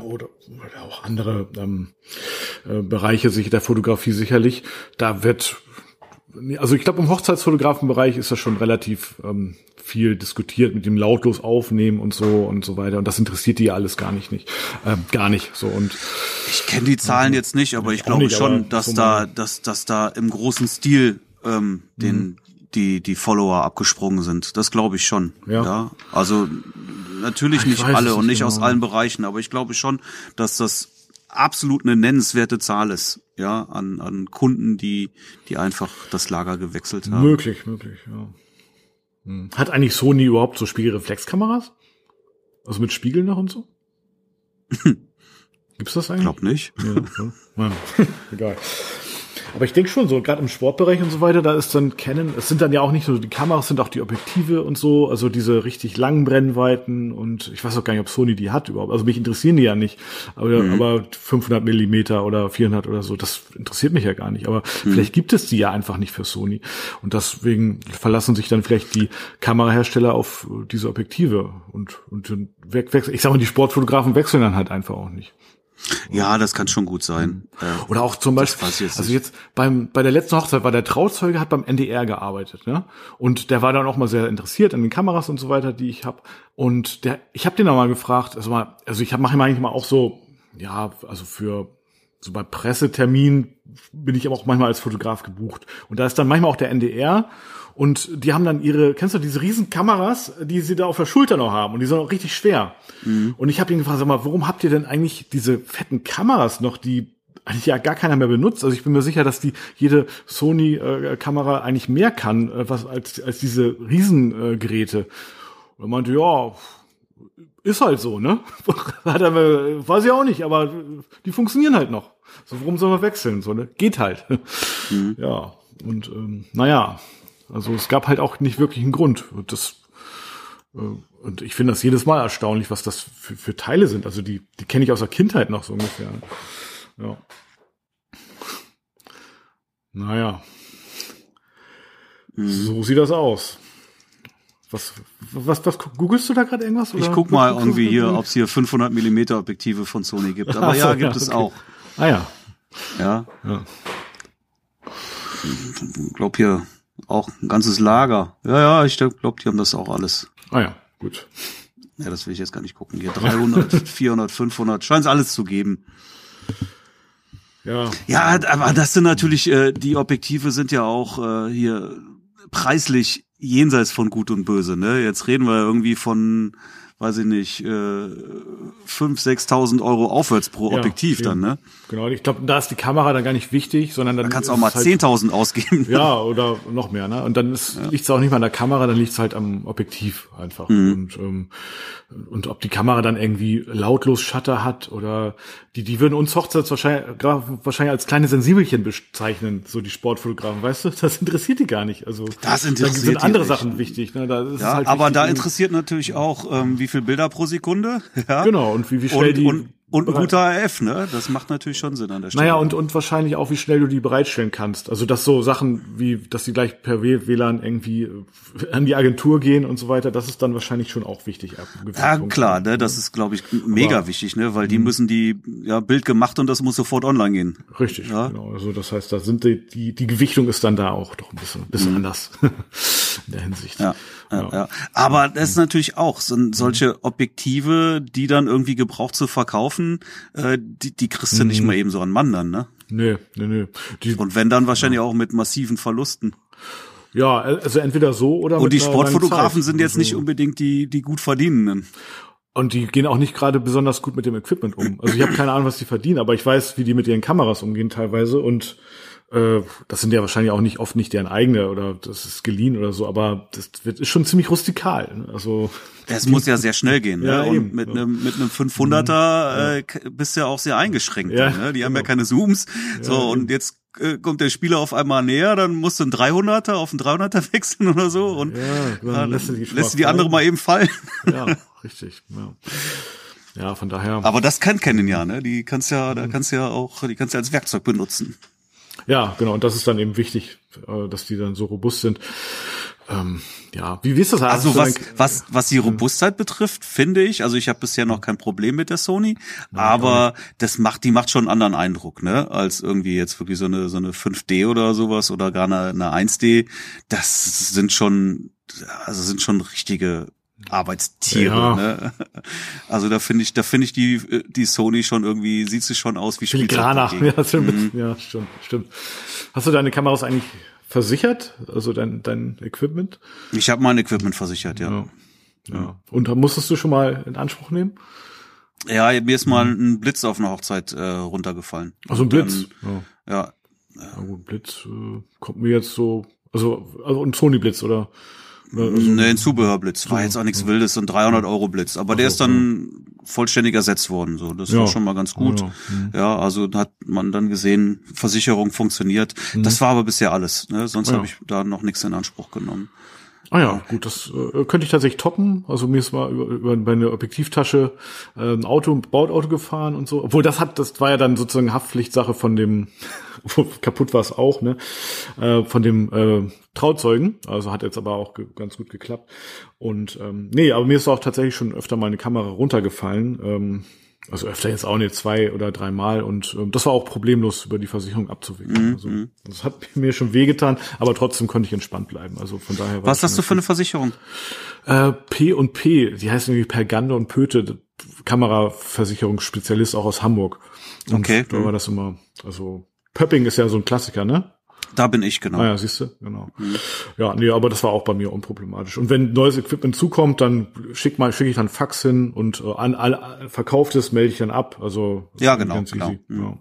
oder, oder auch andere ähm, äh, Bereiche sich der Fotografie sicherlich. Da wird, also ich glaube im Hochzeitsfotografenbereich ist das schon relativ ähm, viel diskutiert mit dem lautlos aufnehmen und so und so weiter. Und das interessiert die ja alles gar nicht, nicht ähm, gar nicht. So und ich kenne die Zahlen jetzt nicht, aber ich glaube nicht, schon, dass da, dass, dass da im großen Stil ähm, den mhm. Die die Follower abgesprungen sind. Das glaube ich schon. Ja. ja. Also natürlich nicht alle und nicht genau. aus allen Bereichen, aber ich glaube schon, dass das absolut eine nennenswerte Zahl ist, ja, an, an Kunden, die, die einfach das Lager gewechselt haben. Möglich, möglich, ja. Hm. Hat eigentlich Sony überhaupt so Spiegelreflexkameras? Also mit Spiegeln noch und so? Gibt's das eigentlich? Ich glaube nicht. Ja, ja. Egal. Aber ich denke schon, so gerade im Sportbereich und so weiter, da ist dann Canon, es sind dann ja auch nicht nur die Kameras, sind auch die Objektive und so, also diese richtig langen Brennweiten und ich weiß auch gar nicht, ob Sony die hat überhaupt. Also mich interessieren die ja nicht, aber, mhm. aber 500 Millimeter oder 400 oder so, das interessiert mich ja gar nicht. Aber mhm. vielleicht gibt es die ja einfach nicht für Sony und deswegen verlassen sich dann vielleicht die Kamerahersteller auf diese Objektive und und ich sag mal, die Sportfotografen wechseln dann halt einfach auch nicht. Ja, das kann schon gut sein. Mhm. Oder auch zum Beispiel, jetzt also jetzt beim bei der letzten Hochzeit war der Trauzeuge hat beim NDR gearbeitet, ne? Und der war dann auch mal sehr interessiert an den Kameras und so weiter, die ich habe. Und der, ich habe den auch mal gefragt, also mal, also ich mache immer eigentlich mal auch so, ja, also für so bei Pressetermin bin ich aber auch manchmal als Fotograf gebucht. Und da ist dann manchmal auch der NDR und die haben dann ihre, kennst du diese riesen Kameras, die sie da auf der Schulter noch haben und die sind auch richtig schwer. Mhm. Und ich habe ihn gefragt, sag mal, warum habt ihr denn eigentlich diese fetten Kameras noch, die eigentlich ja gar keiner mehr benutzt. Also ich bin mir sicher, dass die jede Sony-Kamera äh, eigentlich mehr kann, äh, was als, als diese Riesengeräte. Und er meinte, ja, ist halt so, ne? Hat er, weiß ich auch nicht, aber die funktionieren halt noch. So, warum soll man wechseln? So, ne? Geht halt. Mhm. Ja. Und ähm, naja, also es gab halt auch nicht wirklich einen Grund. Das, äh, und ich finde das jedes Mal erstaunlich, was das für, für Teile sind. Also die, die kenne ich aus der Kindheit noch so ungefähr. Ja. Naja. Mhm. So sieht das aus. Was, was, was googelst du da gerade irgendwas? Oder? Ich guck mal irgendwie hier, ob es hier 500 Millimeter Objektive von Sony gibt. Aber ja, gibt ja, es auch. Ah ja. Ja. ja. Ich glaube hier auch ein ganzes Lager. Ja, ja, ich glaube, die haben das auch alles. Ah ja, gut. Ja, das will ich jetzt gar nicht gucken. Hier 300, 400, 500, scheint es alles zu geben. Ja. Ja, aber das sind natürlich, äh, die Objektive sind ja auch äh, hier preislich jenseits von Gut und Böse. Ne? Jetzt reden wir irgendwie von weiß ich nicht, äh, 5.000, 6.000 Euro aufwärts pro ja, Objektiv eben. dann, ne? Genau, ich glaube, da ist die Kamera dann gar nicht wichtig, sondern dann. Da kannst du auch mal halt, 10.000 ausgeben. Ja, oder noch mehr, ne? Und dann ja. liegt es auch nicht mal an der Kamera, dann liegt es halt am Objektiv einfach. Mhm. Und, ähm, und ob die Kamera dann irgendwie lautlos Shutter hat oder die, die würden uns Hochzeits wahrscheinlich, wahrscheinlich als kleine Sensibelchen bezeichnen, so die Sportfotografen, weißt du? Das interessiert die gar nicht. Also das interessiert da sind andere Sachen wichtig. Ne? Da ja, halt aber da interessiert natürlich auch, ähm, wie viel Bilder pro Sekunde. Ja? Genau, und wie, wie schnell und, die. Und, und ein guter AF, ne? Das macht natürlich schon Sinn an der Stelle. Naja, und, und wahrscheinlich auch, wie schnell du die bereitstellen kannst. Also, dass so Sachen wie, dass die gleich per WLAN irgendwie äh, an die Agentur gehen und so weiter, das ist dann wahrscheinlich schon auch wichtig. Ja, klar, ne? Das ist, glaube ich, mega Aber, wichtig, ne? Weil die mhm. müssen die, ja, Bild gemacht und das muss sofort online gehen. Richtig, ja? genau. Also, das heißt, da sind die, die, die Gewichtung ist dann da auch doch ein bisschen, bisschen mhm. anders. in der Hinsicht. Ja. Ja, ja. Aber das ist natürlich auch so, solche Objektive, die dann irgendwie gebraucht zu verkaufen, äh, die, die kriegst du nicht mhm. mal eben so an Mann dann, ne? Nee, nee, nee. Die, Und wenn dann wahrscheinlich ja. auch mit massiven Verlusten. Ja, also entweder so oder Und die Sportfotografen sind jetzt nicht unbedingt die, die gut verdienenden. Und die gehen auch nicht gerade besonders gut mit dem Equipment um. Also ich habe keine Ahnung, was die verdienen, aber ich weiß, wie die mit ihren Kameras umgehen teilweise. Und äh, das sind ja wahrscheinlich auch nicht oft nicht deren eigene oder das ist geliehen oder so, aber das wird, ist schon ziemlich rustikal. Ne? Also es muss ja sehr schnell gehen. Ne? Ja, und eben, mit einem mit einem 500er äh, bist du ja auch sehr eingeschränkt. Ja, ne? Die haben ja keine Zooms. So ja, und jetzt äh, kommt der Spieler auf einmal näher, dann musst du einen 300er auf einen 300er wechseln oder so und ja, dann, dann lässt, du die, lässt du die andere mal eben fallen. Ja, richtig. Ja. Ja, von daher. Aber das kann Canon ja, ne? Die kannst ja, da kannst du ja auch, die kannst ja als Werkzeug benutzen. Ja, genau. Und das ist dann eben wichtig, äh, dass die dann so robust sind. Ähm, ja, wie, wie ist das? Also was, was, was die Robustheit betrifft, finde ich, also ich habe bisher noch kein Problem mit der Sony, Nein, aber das macht, die macht schon einen anderen Eindruck, ne, als irgendwie jetzt wirklich so eine, so eine 5D oder sowas oder gar eine, eine 1D. Das sind schon, also sind schon richtige Arbeitstiere. Ja. Ne? Also da finde ich, da finde ich die die Sony schon irgendwie sieht sie schon aus wie Filigraner. Ja, stimmt. Mhm. ja, stimmt, stimmt. Hast du deine Kameras eigentlich versichert? Also dein dein Equipment? Ich habe mein Equipment versichert, ja. ja. Ja. Und musstest du schon mal in Anspruch nehmen? Ja, mir ist mal ein Blitz auf einer Hochzeit äh, runtergefallen. Also ein Blitz. Dann, ja. ja. ja gut, Blitz äh, kommt mir jetzt so, also also ein Sony Blitz oder also, nee, ein Zubehörblitz. War jetzt auch nichts Wildes, so ein 300 Euro Blitz. Aber der ist dann vollständig ersetzt worden. So, das ja. war schon mal ganz gut. Ja, ja, also hat man dann gesehen, Versicherung funktioniert. Mhm. Das war aber bisher alles. Ne? Sonst ja. habe ich da noch nichts in Anspruch genommen. Ah ja, gut, das äh, könnte ich tatsächlich toppen. Also mir ist mal über, über meine Objektivtasche äh, ein Auto, ein Bautauto gefahren und so. Obwohl das hat, das war ja dann sozusagen Haftpflichtsache von dem, kaputt war es auch, ne? Äh, von dem äh, Trauzeugen. Also hat jetzt aber auch ganz gut geklappt. Und ähm, nee, aber mir ist auch tatsächlich schon öfter mal eine Kamera runtergefallen. Ähm, also öfter jetzt auch nicht zwei oder dreimal und ähm, das war auch problemlos über die Versicherung abzuwickeln. Mhm. Also, mhm. das hat mir schon wehgetan, aber trotzdem konnte ich entspannt bleiben. Also von daher. Was hast du für eine Versicherung? Äh, P und P, die heißt irgendwie Pergande und Pöte, Kameraversicherungsspezialist auch aus Hamburg. Und okay. Da war mhm. das immer, also Pöpping ist ja so ein Klassiker, ne? Da bin ich, genau. Ah ja, siehst du, genau. Mhm. Ja, nee, aber das war auch bei mir unproblematisch. Und wenn neues Equipment zukommt, dann schick mal, schicke ich dann Fax hin und äh, an all verkauftes melde ich dann ab. Also ja, genau, genau. Mhm. Ja,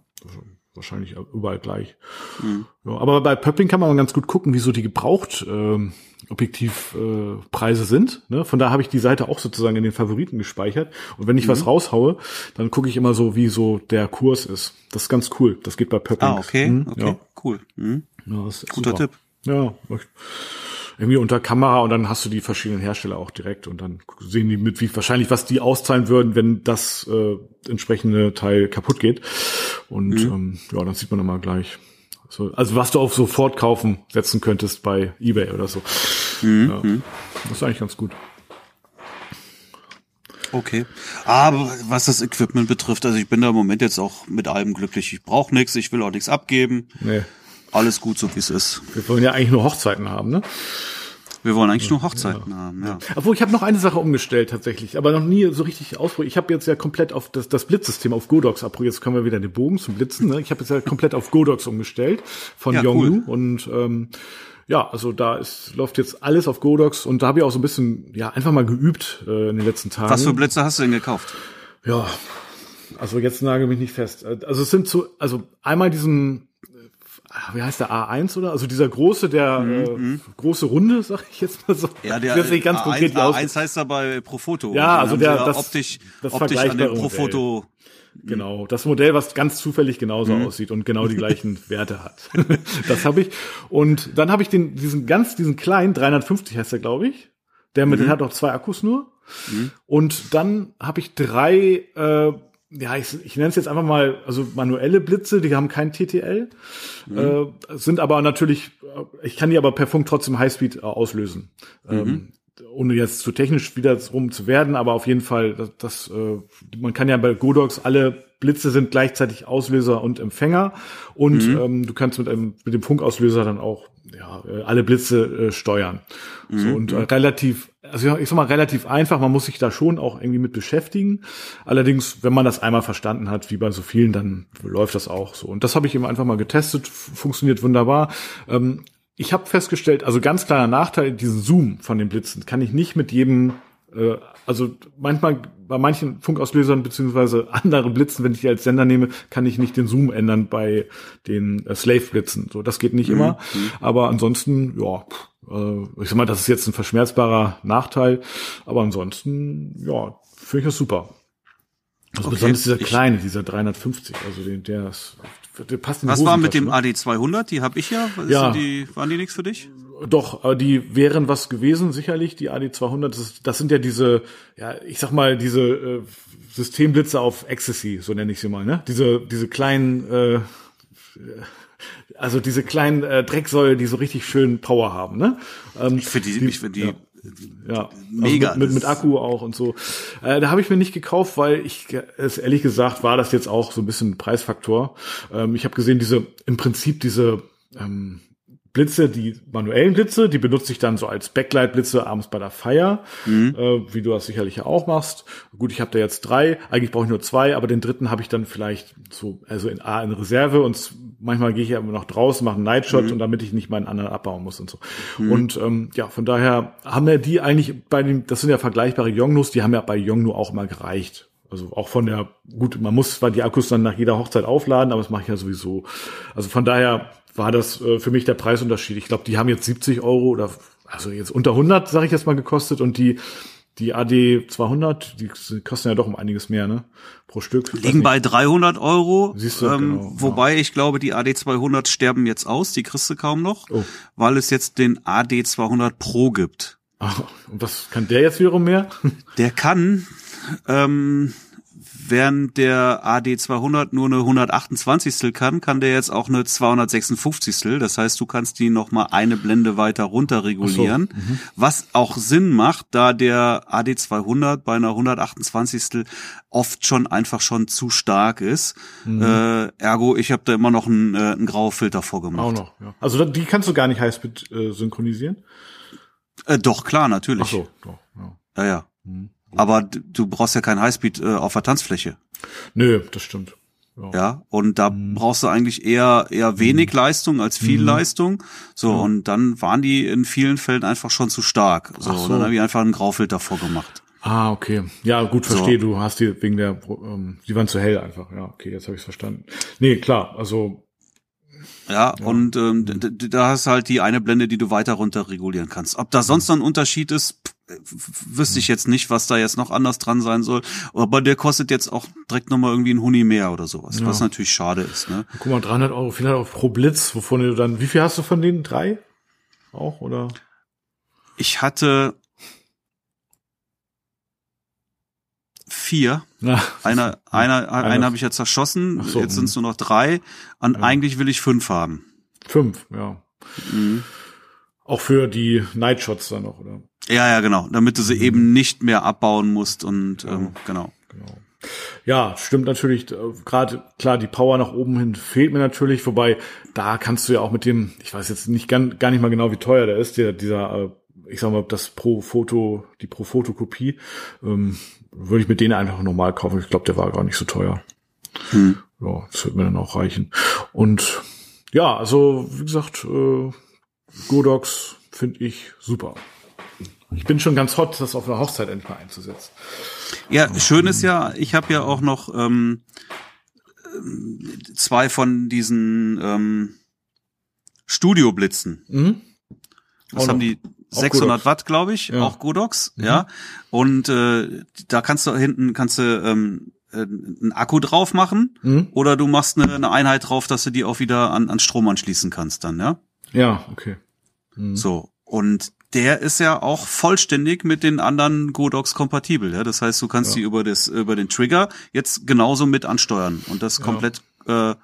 wahrscheinlich überall gleich. Mhm. Ja, aber bei Pöpping kann man ganz gut gucken, wieso die gebraucht ähm, Objektivpreise äh, sind. Ne? Von da habe ich die Seite auch sozusagen in den Favoriten gespeichert. Und wenn ich mhm. was raushaue, dann gucke ich immer so, wie so der Kurs ist. Das ist ganz cool. Das geht bei Pöpping. Ah, okay, mhm, okay, ja. cool. Mhm. Ja, Guter super. Tipp. Ja, irgendwie unter Kamera und dann hast du die verschiedenen Hersteller auch direkt und dann sehen die mit, wie wahrscheinlich was die auszahlen würden, wenn das äh, entsprechende Teil kaputt geht. Und mhm. ähm, ja, dann sieht man immer gleich. So, also was du auf sofort kaufen setzen könntest bei eBay oder so. Mhm. Ja, mhm. das ist eigentlich ganz gut. Okay. Aber was das Equipment betrifft, also ich bin da im Moment jetzt auch mit allem glücklich. Ich brauche nichts, ich will auch nichts abgeben. Nee. Alles gut, so wie es ist. Wir wollen ja eigentlich nur Hochzeiten haben, ne? Wir wollen eigentlich nur Hochzeiten ja. haben, ja. Obwohl, ich habe noch eine Sache umgestellt tatsächlich, aber noch nie so richtig ausprobiert. Ich habe jetzt ja komplett auf das, das Blitzsystem auf Godox abprobiert. Jetzt können wir wieder den Bogen zum Blitzen. Ne? Ich habe jetzt ja komplett auf Godox umgestellt von ja, Yongnu cool. und ähm, ja, also da ist, läuft jetzt alles auf Godox und da habe ich auch so ein bisschen, ja, einfach mal geübt äh, in den letzten Tagen. Was für Blitze hast du denn gekauft? Ja, also jetzt nagel mich nicht fest. Also es sind so, also einmal diesen wie heißt der A1 oder? Also dieser große, der mhm. äh, mhm. große Runde, sag ich jetzt mal so. Ja, der das nicht ganz A1, konkret A1 heißt er bei Profoto. Ja, also der das, optisch, das optisch an dem Profoto. Genau, das Modell, was ganz zufällig genauso mhm. aussieht und genau die gleichen Werte hat. das habe ich. Und dann habe ich den, diesen ganz, diesen kleinen, 350 heißt der, glaube ich. Der mit, mhm. der hat auch zwei Akkus nur. Mhm. Und dann habe ich drei äh, ja, ich, ich nenne es jetzt einfach mal, also manuelle Blitze, die haben kein TTL, mhm. äh, sind aber natürlich, äh, ich kann die aber per Funk trotzdem Highspeed äh, auslösen. Mhm. Ähm, ohne jetzt zu technisch wieder rum zu werden, aber auf jeden Fall, das, das äh, man kann ja bei Godox alle Blitze sind gleichzeitig Auslöser und Empfänger und mhm. ähm, du kannst mit einem mit dem Funkauslöser dann auch ja, äh, alle Blitze äh, steuern. Mhm. So und äh, relativ also ich sag mal relativ einfach, man muss sich da schon auch irgendwie mit beschäftigen. Allerdings, wenn man das einmal verstanden hat, wie bei so vielen, dann läuft das auch so. Und das habe ich eben einfach mal getestet, funktioniert wunderbar. Ähm, ich habe festgestellt, also ganz kleiner Nachteil, diesen Zoom von den Blitzen kann ich nicht mit jedem, äh, also manchmal bei manchen Funkauslösern beziehungsweise anderen Blitzen, wenn ich die als Sender nehme, kann ich nicht den Zoom ändern bei den äh, Slave-Blitzen. So, das geht nicht mhm. immer. Mhm. Aber ansonsten, ja, ich sag mal, das ist jetzt ein verschmerzbarer Nachteil. Aber ansonsten, ja, finde ich das super. Also okay. besonders dieser kleine, dieser 350, also den, der, ist, der passt in Was war mit dem ne? AD200? Die habe ich ja. ja. Die, waren die nichts für dich? Doch, die wären was gewesen, sicherlich, die AD200. Das, das sind ja diese, ja, ich sag mal, diese äh, Systemblitze auf Ecstasy, so nenne ich sie mal, ne? Diese, diese kleinen, äh, also diese kleinen äh, Drecksäule, die so richtig schön Power haben, ne? Ähm, ich finde die, die, ich find die ja. Ja, mega. Also mit, mit, mit, Akku auch und so. Äh, da habe ich mir nicht gekauft, weil ich es ehrlich gesagt war das jetzt auch so ein bisschen ein Preisfaktor. Ähm, ich habe gesehen, diese im Prinzip diese ähm, Blitze, die manuellen Blitze, die benutze ich dann so als Backlight-Blitze abends bei der Feier, mhm. äh, wie du das sicherlich auch machst. Gut, ich habe da jetzt drei, eigentlich brauche ich nur zwei, aber den dritten habe ich dann vielleicht so, also in A in Reserve und manchmal gehe ich ja immer noch draußen, mache einen Nightshot mhm. und damit ich nicht meinen anderen abbauen muss und so. Mhm. Und ähm, ja, von daher haben ja die eigentlich bei dem, das sind ja vergleichbare Yongnus, die haben ja bei Yongnu auch mal gereicht. Also auch von der, gut, man muss zwar die Akkus dann nach jeder Hochzeit aufladen, aber das mache ich ja sowieso. Also von daher war das äh, für mich der Preisunterschied. Ich glaube, die haben jetzt 70 Euro oder also jetzt unter 100, sage ich jetzt mal, gekostet und die die AD 200, die kosten ja doch um einiges mehr, ne? Pro Stück. Liegen bei 300 Euro. Siehst du, ähm, genau, wobei genau. ich glaube, die AD 200 sterben jetzt aus, die kriegst du kaum noch, oh. weil es jetzt den AD 200 Pro gibt. Ach, und was kann der jetzt wiederum mehr? Der kann ähm, während der AD200 nur eine 128. kann, kann der jetzt auch eine 256. Das heißt, du kannst die noch mal eine Blende weiter runter regulieren, so. mhm. was auch Sinn macht, da der AD200 bei einer 128. oft schon einfach schon zu stark ist. Mhm. Äh, ergo, ich habe da immer noch einen, äh, einen Graufilter vorgemacht. Auch noch, ja. Also die kannst du gar nicht Highspeed äh, synchronisieren? Äh, doch, klar, natürlich. Ach so, doch, ja. Ja, ja. Mhm. Aber du brauchst ja kein Highspeed äh, auf der Tanzfläche. Nö, das stimmt. Ja. ja, und da mhm. brauchst du eigentlich eher eher wenig mhm. Leistung als viel mhm. Leistung. So, ja. und dann waren die in vielen Fällen einfach schon zu stark. So, so. und dann habe ich einfach einen Graufilter vorgemacht. Ah, okay. Ja, gut, verstehe. So. Du hast die wegen der, ähm, die waren zu hell einfach. Ja, okay, jetzt habe ich verstanden. Nee, klar, also ja, ja, und ähm, da hast du halt die eine Blende, die du weiter runter regulieren kannst. Ob da sonst noch ein Unterschied ist, wüsste ich jetzt nicht, was da jetzt noch anders dran sein soll. Aber der kostet jetzt auch direkt nochmal irgendwie ein Huni mehr oder sowas, ja. was natürlich schade ist. Ne? Guck mal, 300 Euro vielleicht auch pro Blitz, wovon du dann, wie viel hast du von denen? Drei? Auch, oder? Ich hatte vier. Ja. Einer, einer, einer, einer habe ich ja zerschossen. So, jetzt sind es nur noch drei. Und ja. eigentlich will ich fünf haben. Fünf, ja. Mhm. Auch für die Nightshots dann noch, oder? Ja, ja, genau. Damit du sie mhm. eben nicht mehr abbauen musst und ja. ähm, genau. Genau. Ja, stimmt natürlich. Äh, Gerade klar, die Power nach oben hin fehlt mir natürlich. Wobei da kannst du ja auch mit dem, ich weiß jetzt nicht gar, gar nicht mal genau, wie teuer der ist, der, dieser, äh, ich sag mal, das pro Foto, die pro Fotokopie, ähm, würde ich mit denen einfach normal kaufen. Ich glaube, der war gar nicht so teuer. Hm. Ja, das wird mir dann auch reichen. Und ja, also wie gesagt, äh, Godox finde ich super. Ich bin schon ganz hot, das auf einer Hochzeit endlich mal einzusetzen. Ja, schön ist ja, ich habe ja auch noch ähm, zwei von diesen ähm, Studioblitzen. Mhm. Das auch haben die 600 Watt, glaube ich, ja. auch Godox, mhm. ja. Und äh, da kannst du hinten kannst du ähm, äh, einen Akku drauf machen mhm. oder du machst eine, eine Einheit drauf, dass du die auch wieder an, an Strom anschließen kannst dann, ja. Ja, okay. Mhm. So und der ist ja auch vollständig mit den anderen Godox kompatibel. Ja? Das heißt, du kannst ja. die über das über den Trigger jetzt genauso mit ansteuern und das komplett äh, ja.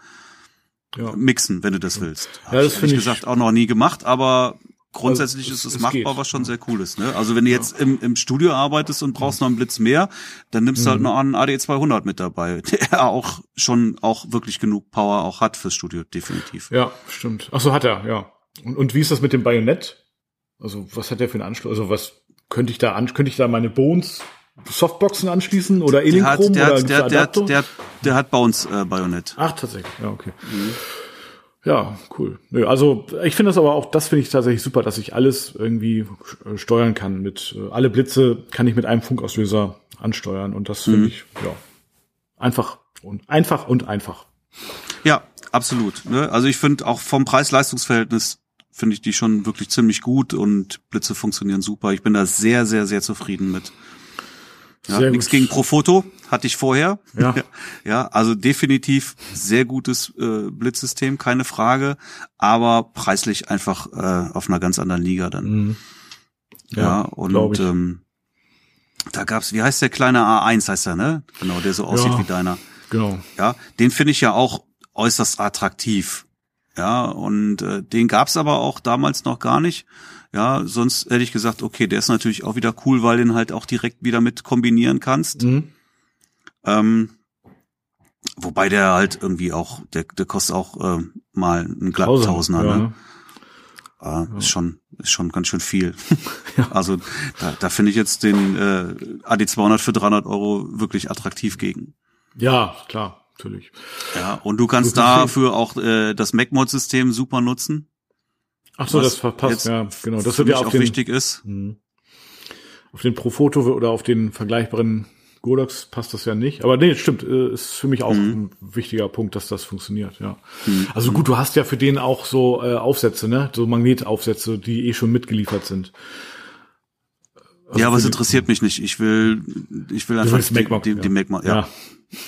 mixen, wenn du das willst. Hab ja, das finde ich gesagt auch noch nie gemacht, aber grundsätzlich also, ist es, machbar, geht. was schon sehr cool ist. Ne? Also wenn du jetzt im, im Studio arbeitest und brauchst noch einen Blitz mehr, dann nimmst du halt mhm. noch einen AD200 mit dabei, der auch schon auch wirklich genug Power auch hat fürs Studio, definitiv. Ja, stimmt. Ach so, hat er, ja. Und, und wie ist das mit dem Bajonett? Also was hat der für einen Anschluss? Also was könnte ich da an, könnte ich da meine Bones Softboxen anschließen oder Elinchrom der hat, der, oder der, der, der, der hat Bones äh, Bajonett. Ach tatsächlich, ja okay. Mhm. Ja, cool. Nö, also ich finde das aber auch, das finde ich tatsächlich super, dass ich alles irgendwie äh, steuern kann. Mit äh, alle Blitze kann ich mit einem Funkauslöser ansteuern und das finde mhm. ich ja einfach und einfach und einfach. Ja, absolut. Ne? Also ich finde auch vom Preis-Leistungs-Verhältnis finde ich die schon wirklich ziemlich gut und Blitze funktionieren super. Ich bin da sehr, sehr, sehr zufrieden mit. Ja, nichts gegen Profoto hatte ich vorher. Ja. ja, also definitiv sehr gutes äh, Blitzsystem, keine Frage, aber preislich einfach äh, auf einer ganz anderen Liga dann. Mhm. Ja, ja, und ähm, da gab's, wie heißt der kleine A1 heißt er, ne? Genau, der so aussieht ja, wie deiner. Genau. Ja, den finde ich ja auch äußerst attraktiv. Ja, und äh, den gab's aber auch damals noch gar nicht. Ja, sonst hätte ich gesagt, okay, der ist natürlich auch wieder cool, weil den halt auch direkt wieder mit kombinieren kannst. Mhm. Ähm, wobei der halt irgendwie auch, der, der kostet auch äh, mal einen glatten Tausender, ja. ne? Äh, ja. Ist schon, ist schon ganz schön viel. ja. Also da, da finde ich jetzt den äh, AD200 für 300 Euro wirklich attraktiv gegen. Ja, klar natürlich. Ja, und du kannst dafür auch äh, das MacMod-System super nutzen. Ach so, das verpasst, ja, genau. Das wird ja auch den, wichtig ist. Mh. Auf den Profoto oder auf den vergleichbaren Godox passt das ja nicht. Aber nee, stimmt, äh, ist für mich auch mhm. ein wichtiger Punkt, dass das funktioniert, ja. Mhm. Also gut, du hast ja für den auch so äh, Aufsätze, ne? So Magnetaufsätze, die eh schon mitgeliefert sind. Also ja, aber es interessiert mich nicht. Ich will, ich will einfach die, die, die, die Magma, ja. ja.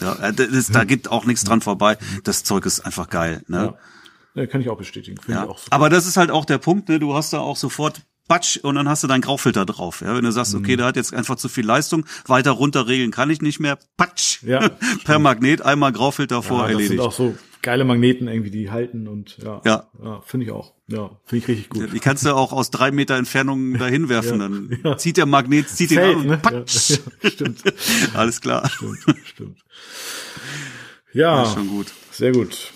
Ja, äh, das, da geht auch nichts dran vorbei. Das Zeug ist einfach geil. Ne? Ja. ja kann ich auch bestätigen. ja. Auch Aber das ist halt auch der Punkt, ne? Du hast da auch sofort Batsch und dann hast du deinen Graufilter drauf. Ja, wenn du sagst, okay, mhm. der hat jetzt einfach zu viel Leistung, weiter runter regeln kann ich nicht mehr. Patsch. Ja, per Magnet einmal Graufilter ja, vor erledigt. Das sind auch so geile Magneten irgendwie, die halten und ja, ja. ja finde ich auch. Ja, finde ich richtig gut. Die kannst du auch aus drei Meter Entfernung dahin werfen, dann ja. zieht der Magnet, zieht Fällt, ihn an und ne? patsch. Ja, stimmt. Alles klar. Stimmt, stimmt. Ja, ja, schon gut. Sehr gut.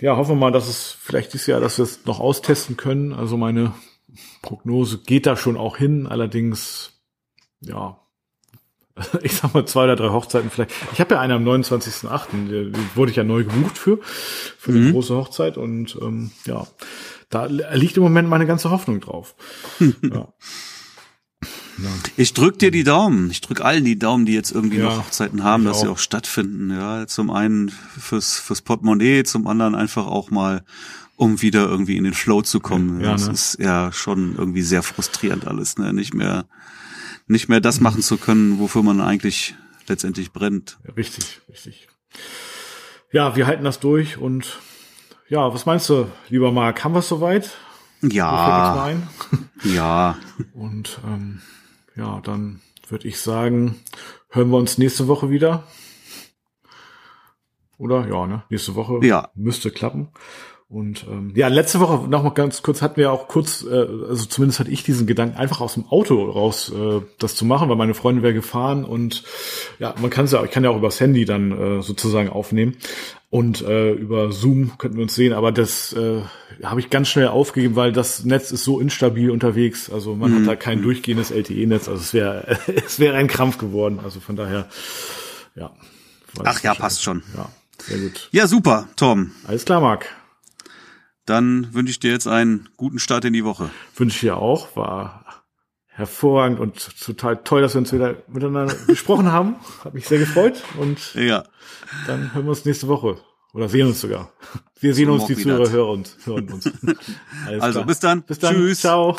Ja, hoffen wir mal, dass es vielleicht dieses Jahr, dass wir es noch austesten können. Also meine Prognose geht da schon auch hin. Allerdings, ja, ich sag mal zwei oder drei Hochzeiten vielleicht. Ich habe ja eine am 29.8., die wurde ich ja neu gebucht für, für die mhm. große Hochzeit und ähm, ja, da liegt im Moment meine ganze Hoffnung drauf. ja. Ja. Ich drück dir die Daumen. Ich drück allen die Daumen, die jetzt irgendwie ja, noch Hochzeiten haben, dass auch. sie auch stattfinden. Ja, zum einen fürs fürs Portemonnaie, zum anderen einfach auch mal, um wieder irgendwie in den Flow zu kommen. Ja, das ne? ist ja schon irgendwie sehr frustrierend alles, ne? Nicht mehr nicht mehr das machen zu können, wofür man eigentlich letztendlich brennt. Richtig, richtig. Ja, wir halten das durch und ja, was meinst du, lieber Marc, haben wir es soweit? Ja. Ja. Und ähm, ja, dann würde ich sagen, hören wir uns nächste Woche wieder. Oder? Ja, ne? Nächste Woche ja. müsste klappen. Und ähm, ja, letzte Woche noch mal ganz kurz hatten wir auch kurz, äh, also zumindest hatte ich diesen Gedanken, einfach aus dem Auto raus äh, das zu machen, weil meine Freundin wäre gefahren und ja, man kann es ja, ich kann ja auch übers Handy dann äh, sozusagen aufnehmen und äh, über Zoom könnten wir uns sehen, aber das äh, habe ich ganz schnell aufgegeben, weil das Netz ist so instabil unterwegs, also man mhm. hat da kein durchgehendes LTE-Netz, also es wäre es wäre ein Krampf geworden, also von daher ja. Ach ja, passt schon. Ja, sehr gut. Ja, super, Tom. Alles klar, Marc. Dann wünsche ich dir jetzt einen guten Start in die Woche. Wünsche ich dir auch. War hervorragend und total toll, dass wir uns wieder miteinander gesprochen haben. Hat mich sehr gefreut und ja. dann hören wir uns nächste Woche. Oder sehen uns sogar. Wir sehen so uns, die Zuhörer hören uns. Hören uns. also bis dann. Bis dann. Tschüss. Ciao.